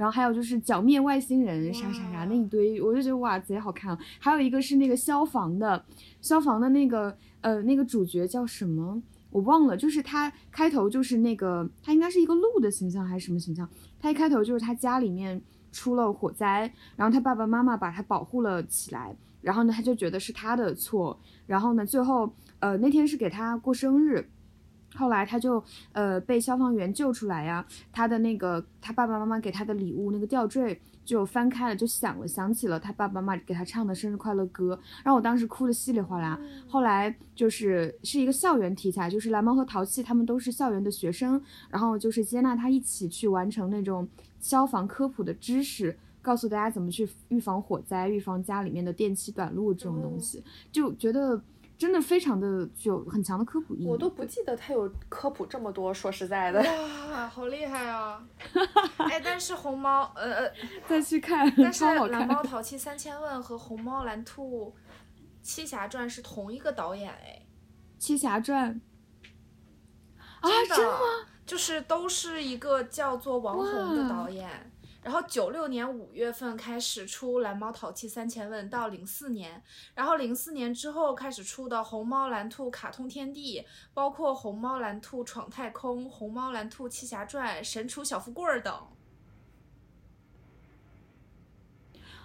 然后还有就是剿灭外星人啥啥啥那一堆，我就觉得哇贼好看。还有一个是那个消防的，消防的那个呃那个主角叫什么我忘了，就是他开头就是那个他应该是一个鹿的形象还是什么形象？他一开头就是他家里面出了火灾，然后他爸爸妈妈把他保护了起来，然后呢他就觉得是他的错，然后呢最后。呃，那天是给他过生日，后来他就呃被消防员救出来呀。他的那个他爸爸妈妈给他的礼物那个吊坠就翻开了，就响了，想起了他爸爸妈妈给他唱的生日快乐歌，让我当时哭的稀里哗啦。后来就是是一个校园题材，就是蓝猫和淘气他们都是校园的学生，然后就是接纳他一起去完成那种消防科普的知识，告诉大家怎么去预防火灾、预防家里面的电器短路这种东西，就觉得。真的非常的具有很强的科普意义，我都不记得他有科普这么多。说实在的，哇，好厉害啊！哎，但是红猫，呃呃，[laughs] 再去看，但是蓝猫淘气三千问和红猫蓝兔七侠传是同一个导演哎，七侠传啊，真的吗？就是都是一个叫做王红的导演。然后九六年五月份开始出《蓝猫淘气三千问》，到零四年，然后零四年之后开始出的《红猫蓝兔卡通天地》，包括《红猫蓝兔闯太空》《红猫蓝兔七侠传》《神厨小福贵儿》等。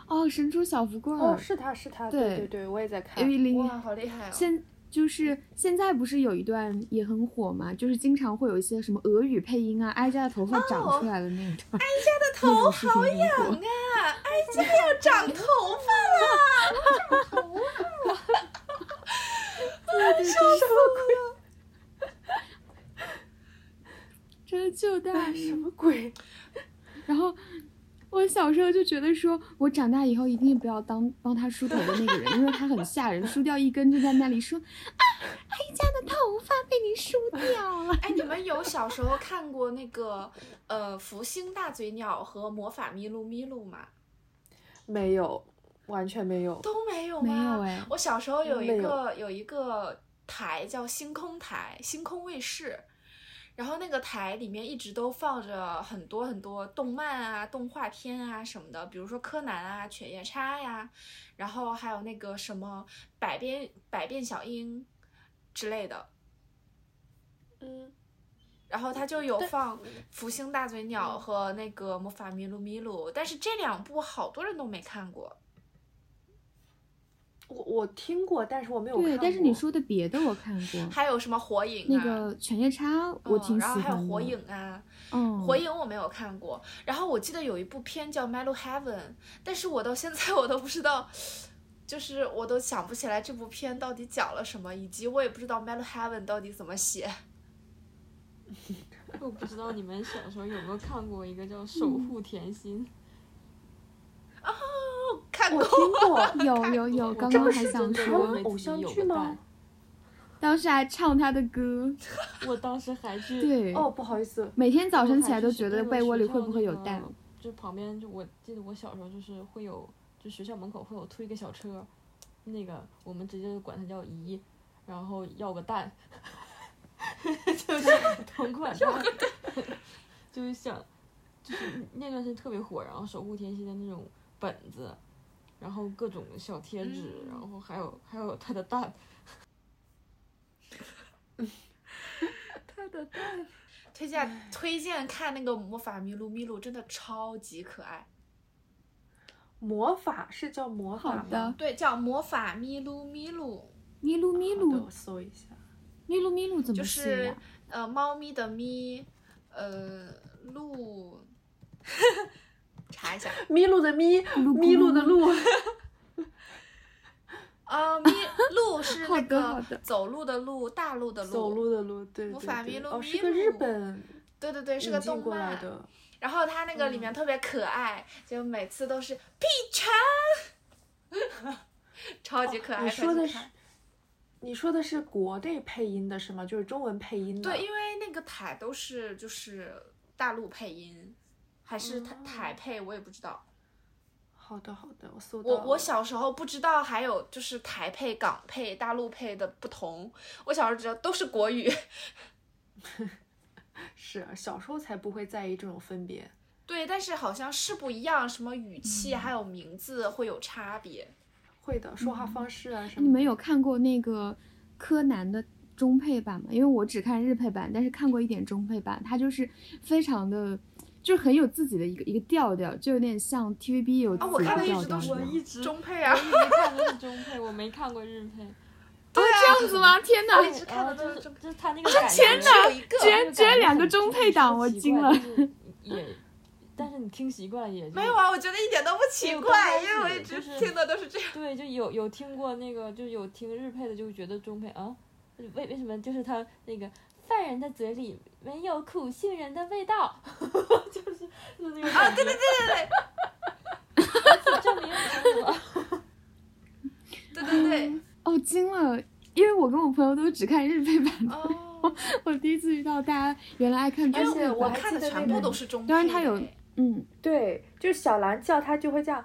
哦，《神厨小福贵儿》哦，是他是他，对对对，我也在看，哇，好厉害哦！现就是现在不是有一段也很火嘛？就是经常会有一些什么俄语配音啊，哀家的头发长出来的那一段。哀家的头好痒啊！哀家要长头发了！[laughs] 头发！真的就大什 [laughs] 么鬼？然后。我小时候就觉得，说我长大以后一定不要当帮他梳头的那个人，因为他很吓人，梳掉一根就在那里说啊，哀家的头发被你梳掉了。哎，你们有小时候看过那个呃《福星大嘴鸟》和《魔法咪路咪路》吗？没有，完全没有，都没有吗？没有哎。我小时候有一个有一个台叫星空台，星空卫视。然后那个台里面一直都放着很多很多动漫啊、动画片啊什么的，比如说柯南啊、犬夜叉呀，然后还有那个什么百变百变小樱之类的。嗯，然后他就有放《福星大嘴鸟》和那个《魔法咪路咪路》，但是这两部好多人都没看过。我我听过，但是我没有看过。对，但是你说的别的我看过。还有什么火影？那个犬夜叉我挺喜欢的。然后还有火影啊，嗯，火影我没有看过。然后我记得有一部片叫《Melo Heaven》，但是我到现在 [laughs] 我都不知道，就是我都想不起来这部片到底讲了什么，以及我也不知道《Melo Heaven》到底怎么写。[laughs] 我不知道你们小时候有没有看过一个叫《守护甜心》。哦，看过，听过，有 [laughs] 有有，刚刚还想说。偶像剧吗？当时还唱他的歌，我当时还去对。哦，不好意思，每天早晨起来都觉得被窝里会不会有蛋？就旁边就我记得我小时候就是会有，就学校门口会有推一个小车，那个我们直接管它叫姨，然后要个蛋，[laughs] 就是同款蛋，[laughs] 就是想，就是那段时间特别火，然后守护甜心的那种。本子，然后各种小贴纸，然后还有还有他的蛋，[laughs] 他的蛋，[laughs] 推荐推荐看那个魔法麋鹿，麋鹿，真的超级可爱。魔法是叫魔法吗？对，叫魔法咪路咪路。咪路咪路，我搜一下。咪路咪路怎么写呀？呃，猫咪的咪，呃，路。[laughs] 查一下，咪路的咪，咪路的路。啊，[laughs] 咪路是那个走路的路，大路的路。走路的路，对。魔法咪路咪路。哦，是个日本。对对对，是个动漫。然后它那个里面特别可爱，就每次都是屁晨，超级可爱。你说的是你说的是国内配音的是吗？就是中文配音的。对，因为那个台都是就是大陆配音，还是台台配，我也不知道。好的好的，我搜到我。我小时候不知道还有就是台配、港配、大陆配的不同，我小时候只知道都是国语。[laughs] 是小时候才不会在意这种分别。对，但是好像是不一样，什么语气嗯还有名字会有差别。会的，说话方式啊什么。你们有看过那个柯南的中配版吗？因为我只看日配版，但是看过一点中配版，它就是非常的，就很有自己的一个一个调调，就有点像 TVB 有自啊，我己的看的一直都是。我一直中配啊我一，直看的是中配，我没看过日配。[laughs] 这样子吗？天哪！我一直看的就是都是中。就是他那个感觉，天哪有一个居然居然两个中配档，我惊了。就是也，但是你听习惯了也就没有啊，我觉得一点都不奇怪，因为我一直听的都是这样。对，就有有听过那个，就有听日配的，就会觉得中配啊，为为什么就是他那个犯人的嘴里没有苦杏仁的味道，[laughs] 就是就是那个啊，对对对对对，证明什么？对对 [laughs] 对，哦，惊了！因为我跟我朋友都只看日配版的，哦，[laughs] 我第一次遇到大家原来爱看中而且配版。我还看的记得那个全部都是中配的。当然他有嗯，对，就是小兰叫他就会这样，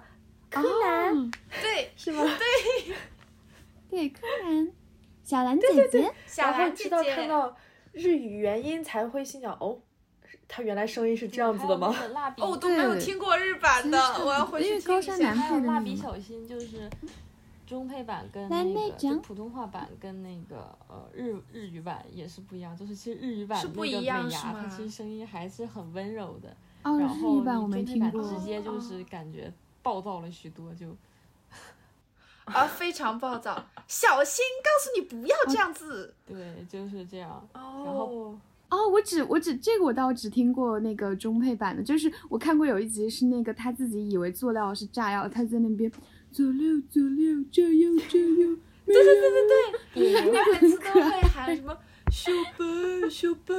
柯南、哦对。是吗？对，柯南，小兰姐姐，小然后直到兰姐姐。看到日语原音才会心想，哦，他原来声音是这样子的吗？蜡笔哦，我都没有听过日版的，我要回去听一下高山南。还有蜡笔小新就是中配版跟那个就普通话版跟那个呃日日语版也是不一样，就是其实日语版是不那个美一样是牙它其实声音还是很温柔的，哦，然后日语版我你没听过。中配版直接就是感觉暴躁了许多，就啊，非常暴躁，小心告诉你不要这样子。对就是这样。哦，哦，我只我只这个我倒只听过那个中配版的，就是我看过有一集是那个他自己以为佐料是炸药，他在那边佐料佐料这样这样，[laughs] 对对对对对，他每次都会喊什么小白小白，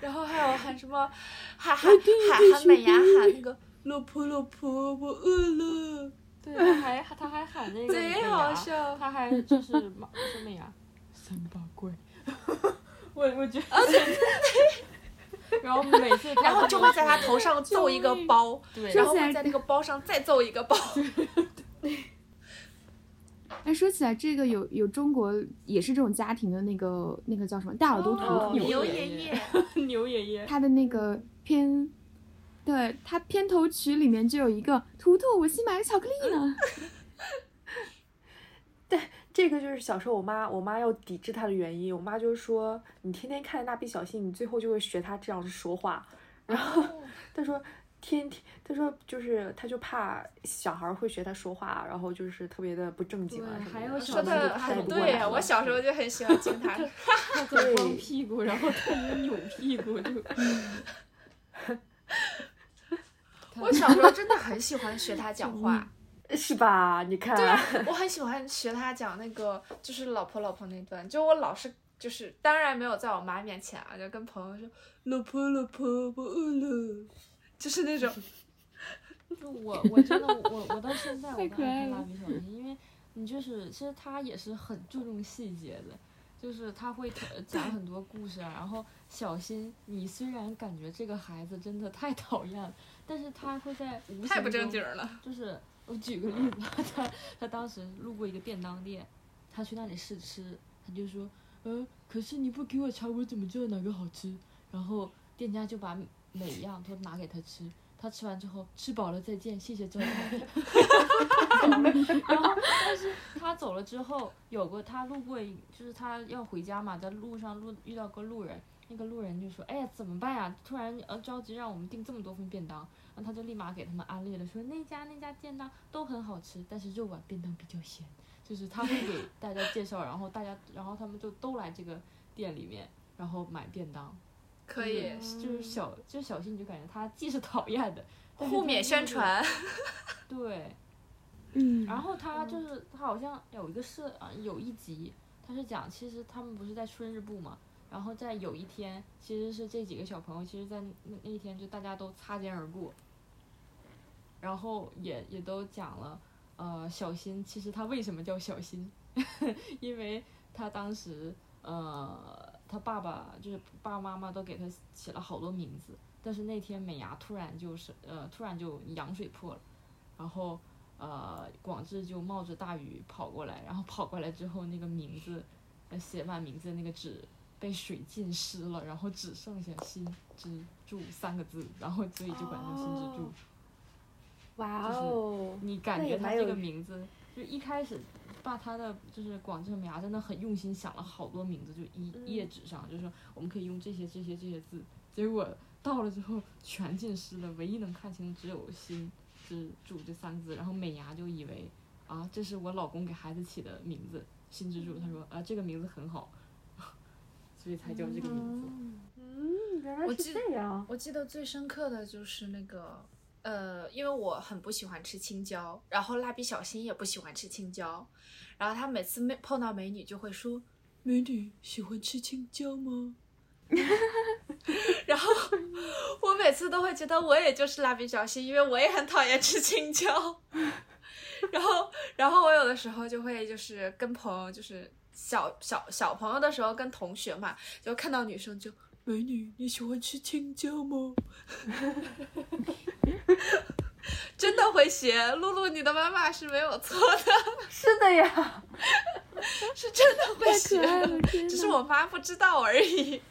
然后还有喊什么喊喊喊喊美伢喊那个老婆老婆我饿了，对，他还他还喊那个贼好笑他还就是马说美牙 [laughs] 三八怪，[laughs] 我我觉得，[laughs] 然后每次然后就会在他头上揍一个包，对，然后在那个包上再揍一个包。哎，说起来这个有有中国也是这种家庭的那个那个叫什么大耳朵图哦图，牛爷爷爷，牛爷爷，他的那个片，对他片头曲里面就有一个图图，我新买的巧克力呢。[laughs] 对这个就是小时候我妈我妈要抵制他的原因。我妈就是说，你天天看蜡笔小新，你最后就会学他这样说话。然后 [laughs] 她说。天天，她说就是，她就怕小孩儿会学他说话，然后就是特别的不正经啊对什么的。还有说的的太不过对我小时候就很喜欢听他。[laughs] 他在光屁股，然后他也扭屁股，就我小时候真的很喜欢学他讲话。是吧？你看，对啊，我很喜欢学他讲那个，就是老婆老婆那段，就我老是就是，当然没有在我妈面前啊，就跟朋友说老婆老婆我饿了，就是那种。[laughs] 就我我真的我我到现在我太都爱看蜡笔小新，因为你就是其实他也是很注重细节的，就是他会呃讲很多故事啊。然后小新，你虽然感觉这个孩子真的太讨厌了，但是他会在无太不正经了。就是我举个例子，他他当时路过一个便当店，他去那里试吃，他就说，呃，可是你不给我尝，我怎么知道哪个好吃？然后店家就把每一样都拿给他吃，他吃完之后吃饱了再见，谢谢招待。[laughs] 然后，但是他走了之后，有个他路过一，就是他要回家嘛，在路上路遇到个路人，那个路人就说：“哎呀，怎么办呀？突然呃着急让我们订这么多份便当。”然后他就立马给他们安利了，说那家那家便当都很好吃，但是肉丸便当比较咸。就是他会给大家介绍，然后大家，然后他们就都来这个店里面，然后买便当。可以就是就是小，就是小新，你就感觉他既是讨厌的，互勉他又是。宣传，[laughs] [laughs] 对，嗯，然后他就是他好像有一个是啊有一集，他是讲其实他们不是在春日部嘛，然后在有一天，其实是这几个小朋友，其实，在那那一天就大家都擦肩而过，然后也也都讲了，呃，小新其实他为什么叫小新，[laughs] 因为他当时呃，他爸爸就是爸爸妈妈都给他起了好多名字，但是那天美伢突然就是呃，突然就羊水破了，然后呃，广志就冒着大雨跑过来，然后跑过来之后，那个名字写满名字的那个纸。被水浸湿了，然后只剩下“新之助”三个字，然后所以就管叫“新之助”。哇哦！你感觉他这个名字，就一开始把他的就是广志美伢真的很用心想了好多名字，就一页纸上，就是说我们可以用这些这些这些字。结果到了之后全浸湿了，唯一能看清只有“新之助”这三个字。然后美伢就以为啊，这是我老公给孩子起的名字“新之助”。他说啊，这个名字很好。所以才叫这个名字。嗯，原来是这样。我记得最深刻的就是那个，呃，因为我很不喜欢吃青椒，然后蜡笔小新也不喜欢吃青椒，然后他每次没碰到美女就会说：“美女喜欢吃青椒吗？” [laughs] 然后我每次都会觉得我也就是蜡笔小新，因为我也很讨厌吃青椒。[laughs] 然后，然后我有的时候就会就是跟朋友就是。小小小朋友的时候，跟同学嘛，就看到女生就美女，你喜欢吃青椒吗？[laughs] 真的会学，露露，你的妈妈是没有错的。是的呀，[laughs] 是真的会学，只是我妈不知道而已。[laughs]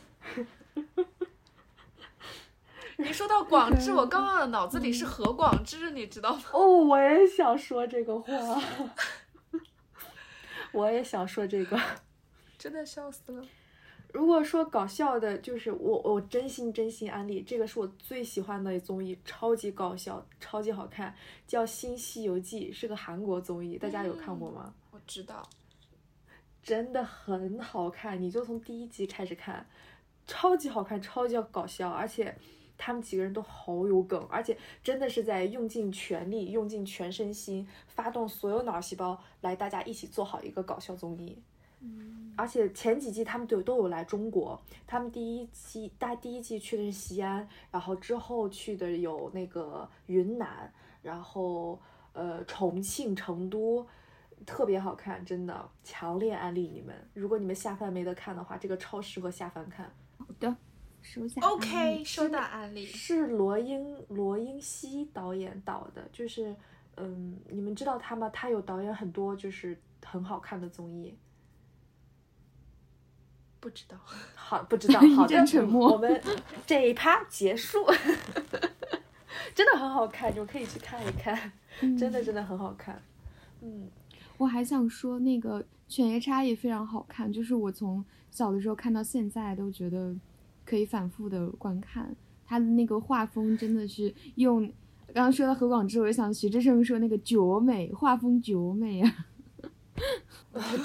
你说到广智，我刚刚的脑子里是何广智，你知道吗？哦，我也想说这个话。我也想说这个，[laughs] 真的笑死了。如果说搞笑的，就是我我真心真心安利，这个是我最喜欢的综艺，超级搞笑，超级好看，叫《新西游记》，是个韩国综艺，大家有看过吗？我知道，真的很好看，你就从第一集开始看，超级好看，超级搞笑，而且。他们几个人都好有梗，而且真的是在用尽全力、用尽全身心、发动所有脑细胞来，大家一起做好一个搞笑综艺。嗯，而且前几季他们都都有来中国，他们第一季大第一季去的是西安，然后之后去的有那个云南，然后呃重庆、成都，特别好看，真的强烈安利你们。如果你们下饭没得看的话，这个超适合下饭看。好的。收下。OK，收到案例。是罗英罗英熙导演导的，就是，嗯，你们知道他吗？他有导演很多就是很好看的综艺。不知道。好，不知道。[laughs] 好的，沉默。我们这一趴结束。[laughs] 真的很好看，你们可以去看一看，真的真的很好看。嗯，我还想说那个《犬夜叉》也非常好看，就是我从小的时候看到现在都觉得。可以反复的观看，他的那个画风真的是用，刚刚说到何广智，我就想徐志胜说那个绝美，画风绝美啊，[laughs]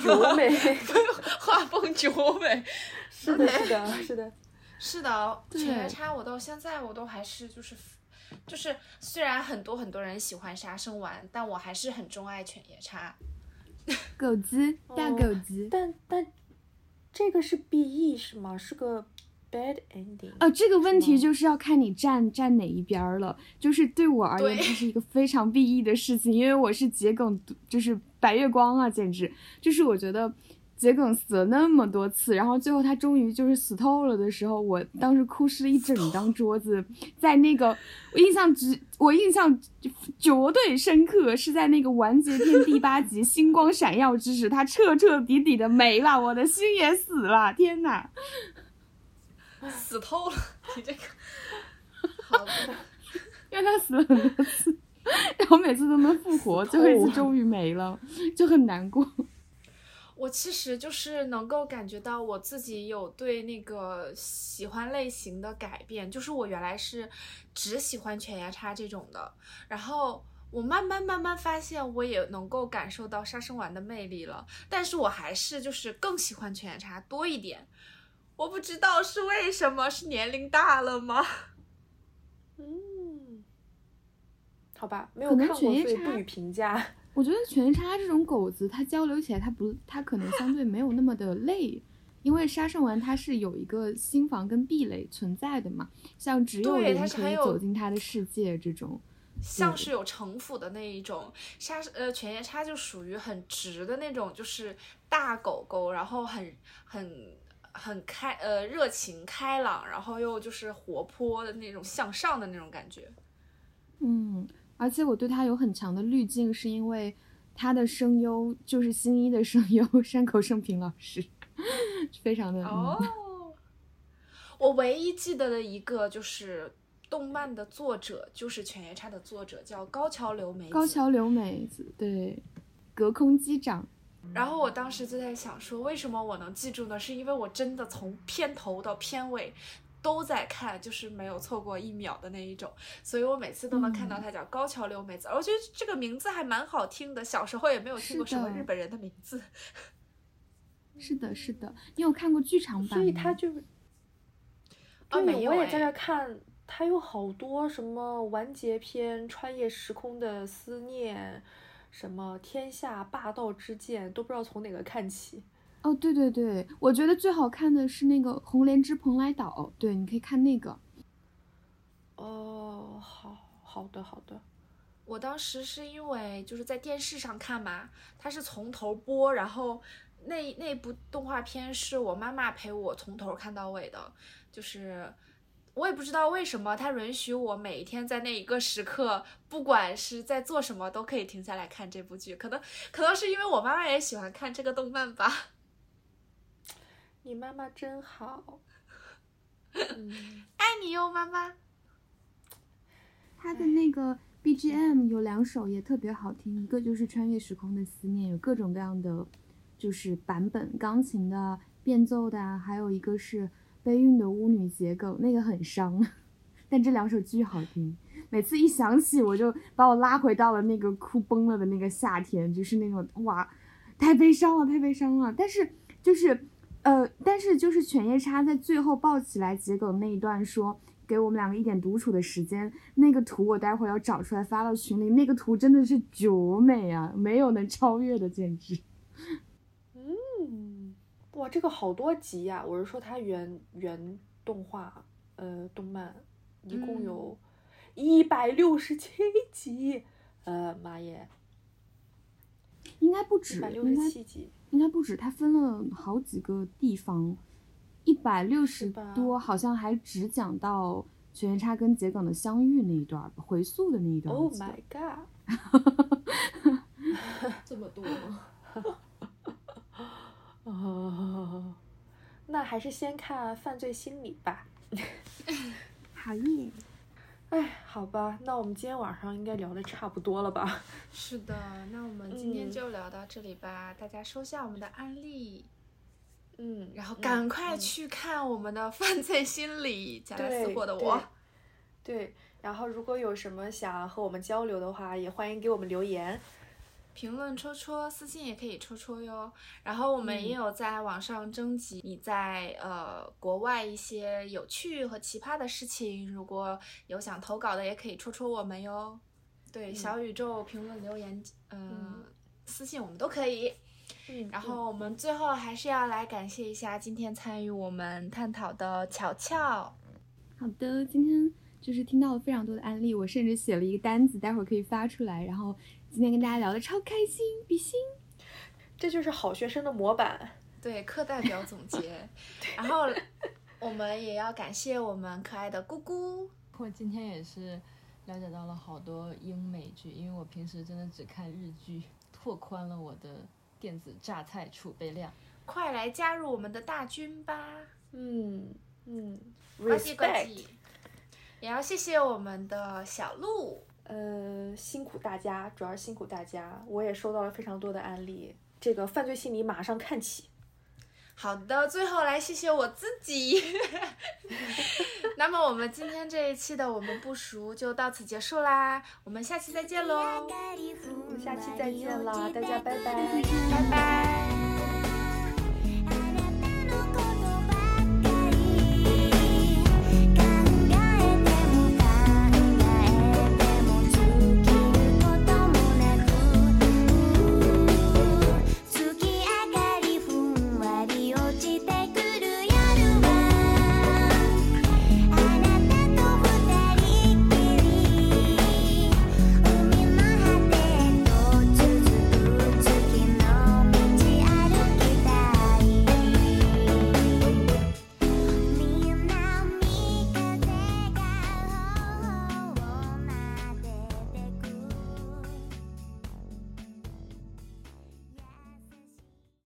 绝美，[laughs] 画风绝美，[laughs] 是的，是的，是的，是的，犬夜叉我到现在我都还是就是，就是虽然很多很多人喜欢杀生丸，但我还是很钟爱犬夜叉，狗子大狗子，但但这个是 B E 是吗？是个。Bad ending 啊，这个问题就是要看你站站哪一边了。就是对我而言，这是一个非常 BE 的事情，因为我是桔梗，就是白月光啊，简直就是我觉得桔梗死了那么多次，然后最后他终于就是死透了的时候，我当时哭湿了一整张桌子。在那个我印象只我印象绝对深刻，是在那个完结篇第八集星光闪耀之时，他彻彻底底的没了，我的心也死了，天呐！死透了，你这个 [laughs] 好的，因为他死了很多次，然后每次都能复活，最后一次终于没了，就很难过。我其实就是能够感觉到我自己有对那个喜欢类型的改变，就是我原来是只喜欢犬夜叉这种的，然后我慢慢慢慢发现我也能够感受到杀生丸的魅力了，但是我还是就是更喜欢犬夜叉多一点。我不知道是为什么，是年龄大了吗？嗯，好吧，没有看过，所以不予评价。我觉得犬夜叉这种狗子，它交流起来，它不，它可能相对没有那么的累，因为杀圣丸它是有一个心房跟壁垒存在的嘛，像只有对人可以它是很有走进它的世界这种。像是有城府的那一种，沙呃犬夜叉就属于很直的那种，就是大狗狗，然后很很很开呃热情开朗，然后又就是活泼的那种向上的那种感觉。嗯，而且我对他有很强的滤镜，是因为他的声优就是新一的声优 [laughs] 山口胜平老师，[laughs] 非常的嗯哦，[laughs] 我唯一记得的一个就是动漫的作者，就是犬夜叉的作者叫高桥留美子。高桥留美子，对，隔空击掌。然后我当时就在想说，为什么我能记住呢？是因为我真的从片头到片尾都在看，就是没有错过一秒的那一种，所以我每次都能看到嗯他叫高桥留美子，而我觉得这个名字还蛮好听的。小时候也没有听过什么日本人的名字。[laughs] 是的，是的，你有看过剧场版？所以他就对，没有我也在这哎儿看，他有好多什么完结篇、穿越时空的思念，什么天下霸道之剑，都不知道从哪个看起。哦，对对对，我觉得最好看的是那个《红莲之蓬莱岛》，对，你可以看那个。哦，好好的好的，我当时是因为就是在电视上看嘛，它是从头播，然后那那部动画片是我妈妈陪我从头看到尾的，就是我也不知道为什么，他允许我每一天在那一个时刻，不管是在做什么，都可以停下来看这部剧。可能可能是因为我妈妈也喜欢看这个动漫吧。[laughs] 你妈妈真好。[laughs] 嗯，爱你哟，妈妈。[laughs] 他的那个 BGM 有两首也特别好听，一个就是《穿越时空的思念》，有各种各样的就是版本，钢琴的、变奏的啊，还有一个是悲运的巫女结构，那个很伤，但这两首巨好听。每次一想起，我就把我拉回到了那个哭崩了的那个夏天，就是那种哇，太悲伤了，太悲伤了。但是就是呃，但是就是犬夜叉在最后抱起来桔梗那一段说。给我们两个一点独处的时间。那个图我待会儿要找出来发到群里，那个图真的是绝美啊，没有能超越的，简直。嗯，哇，这个好多集呀、我是说它原原动画，呃，动漫一共嗯有一百六十七集，呃，妈耶，应该不止，一百六应该十七集，应该不止，它分了好几个地方，一百六十多，好像还只讲到犬夜叉跟桔梗的相遇那一段，回溯的那一段。Oh my god！[laughs] 这么多吗？[laughs] 哦，[laughs] 那还是先看犯罪心理吧。[laughs] 好耶！哎，好吧，那我们今天晚上应该聊的差不多了吧？[laughs] 是的，那我们今天嗯就聊到这里吧。大家收下我们的案例，嗯，然后嗯赶快嗯去看我们的犯罪心理，加来私对对货的我。对，然后如果有什么想和我们交流的话，也欢迎给我们留言。评论戳戳，私信也可以戳戳哟。然后我们也嗯有在网上征集你在呃国外一些有趣和奇葩的事情，如果有想投稿的，也可以戳戳我们哟。对，嗯小宇宙评论留言，呃、嗯私信我们都可以。嗯，[laughs] 然后我们最后还是要来感谢一下今天参与我们探讨的巧巧。好的，今天就是听到了非常多的案例，我甚至写了一个单子，待会儿可以发出来。然后今天跟大家聊的超开心，比心。这就是好学生的模板。对，课代表总结。[laughs] 然后我们也要感谢我们可爱的姑姑。我今天也是了解到了好多英美剧，因为我平时真的只看日剧，拓宽了我的电子榨菜储备量。快来加入我们的大军吧！嗯嗯呱唧呱。唧。也要谢谢我们的小鹿。呃，辛苦大家，主要是辛苦大家，我也收到了非常多的案例。这个犯罪心理马上看起。好的，最后来谢谢我自己。[laughs] 那么我们今天这一期的我们不熟就到此结束啦，我们下期再见喽，我们下期再见啦，大家拜拜。拜拜。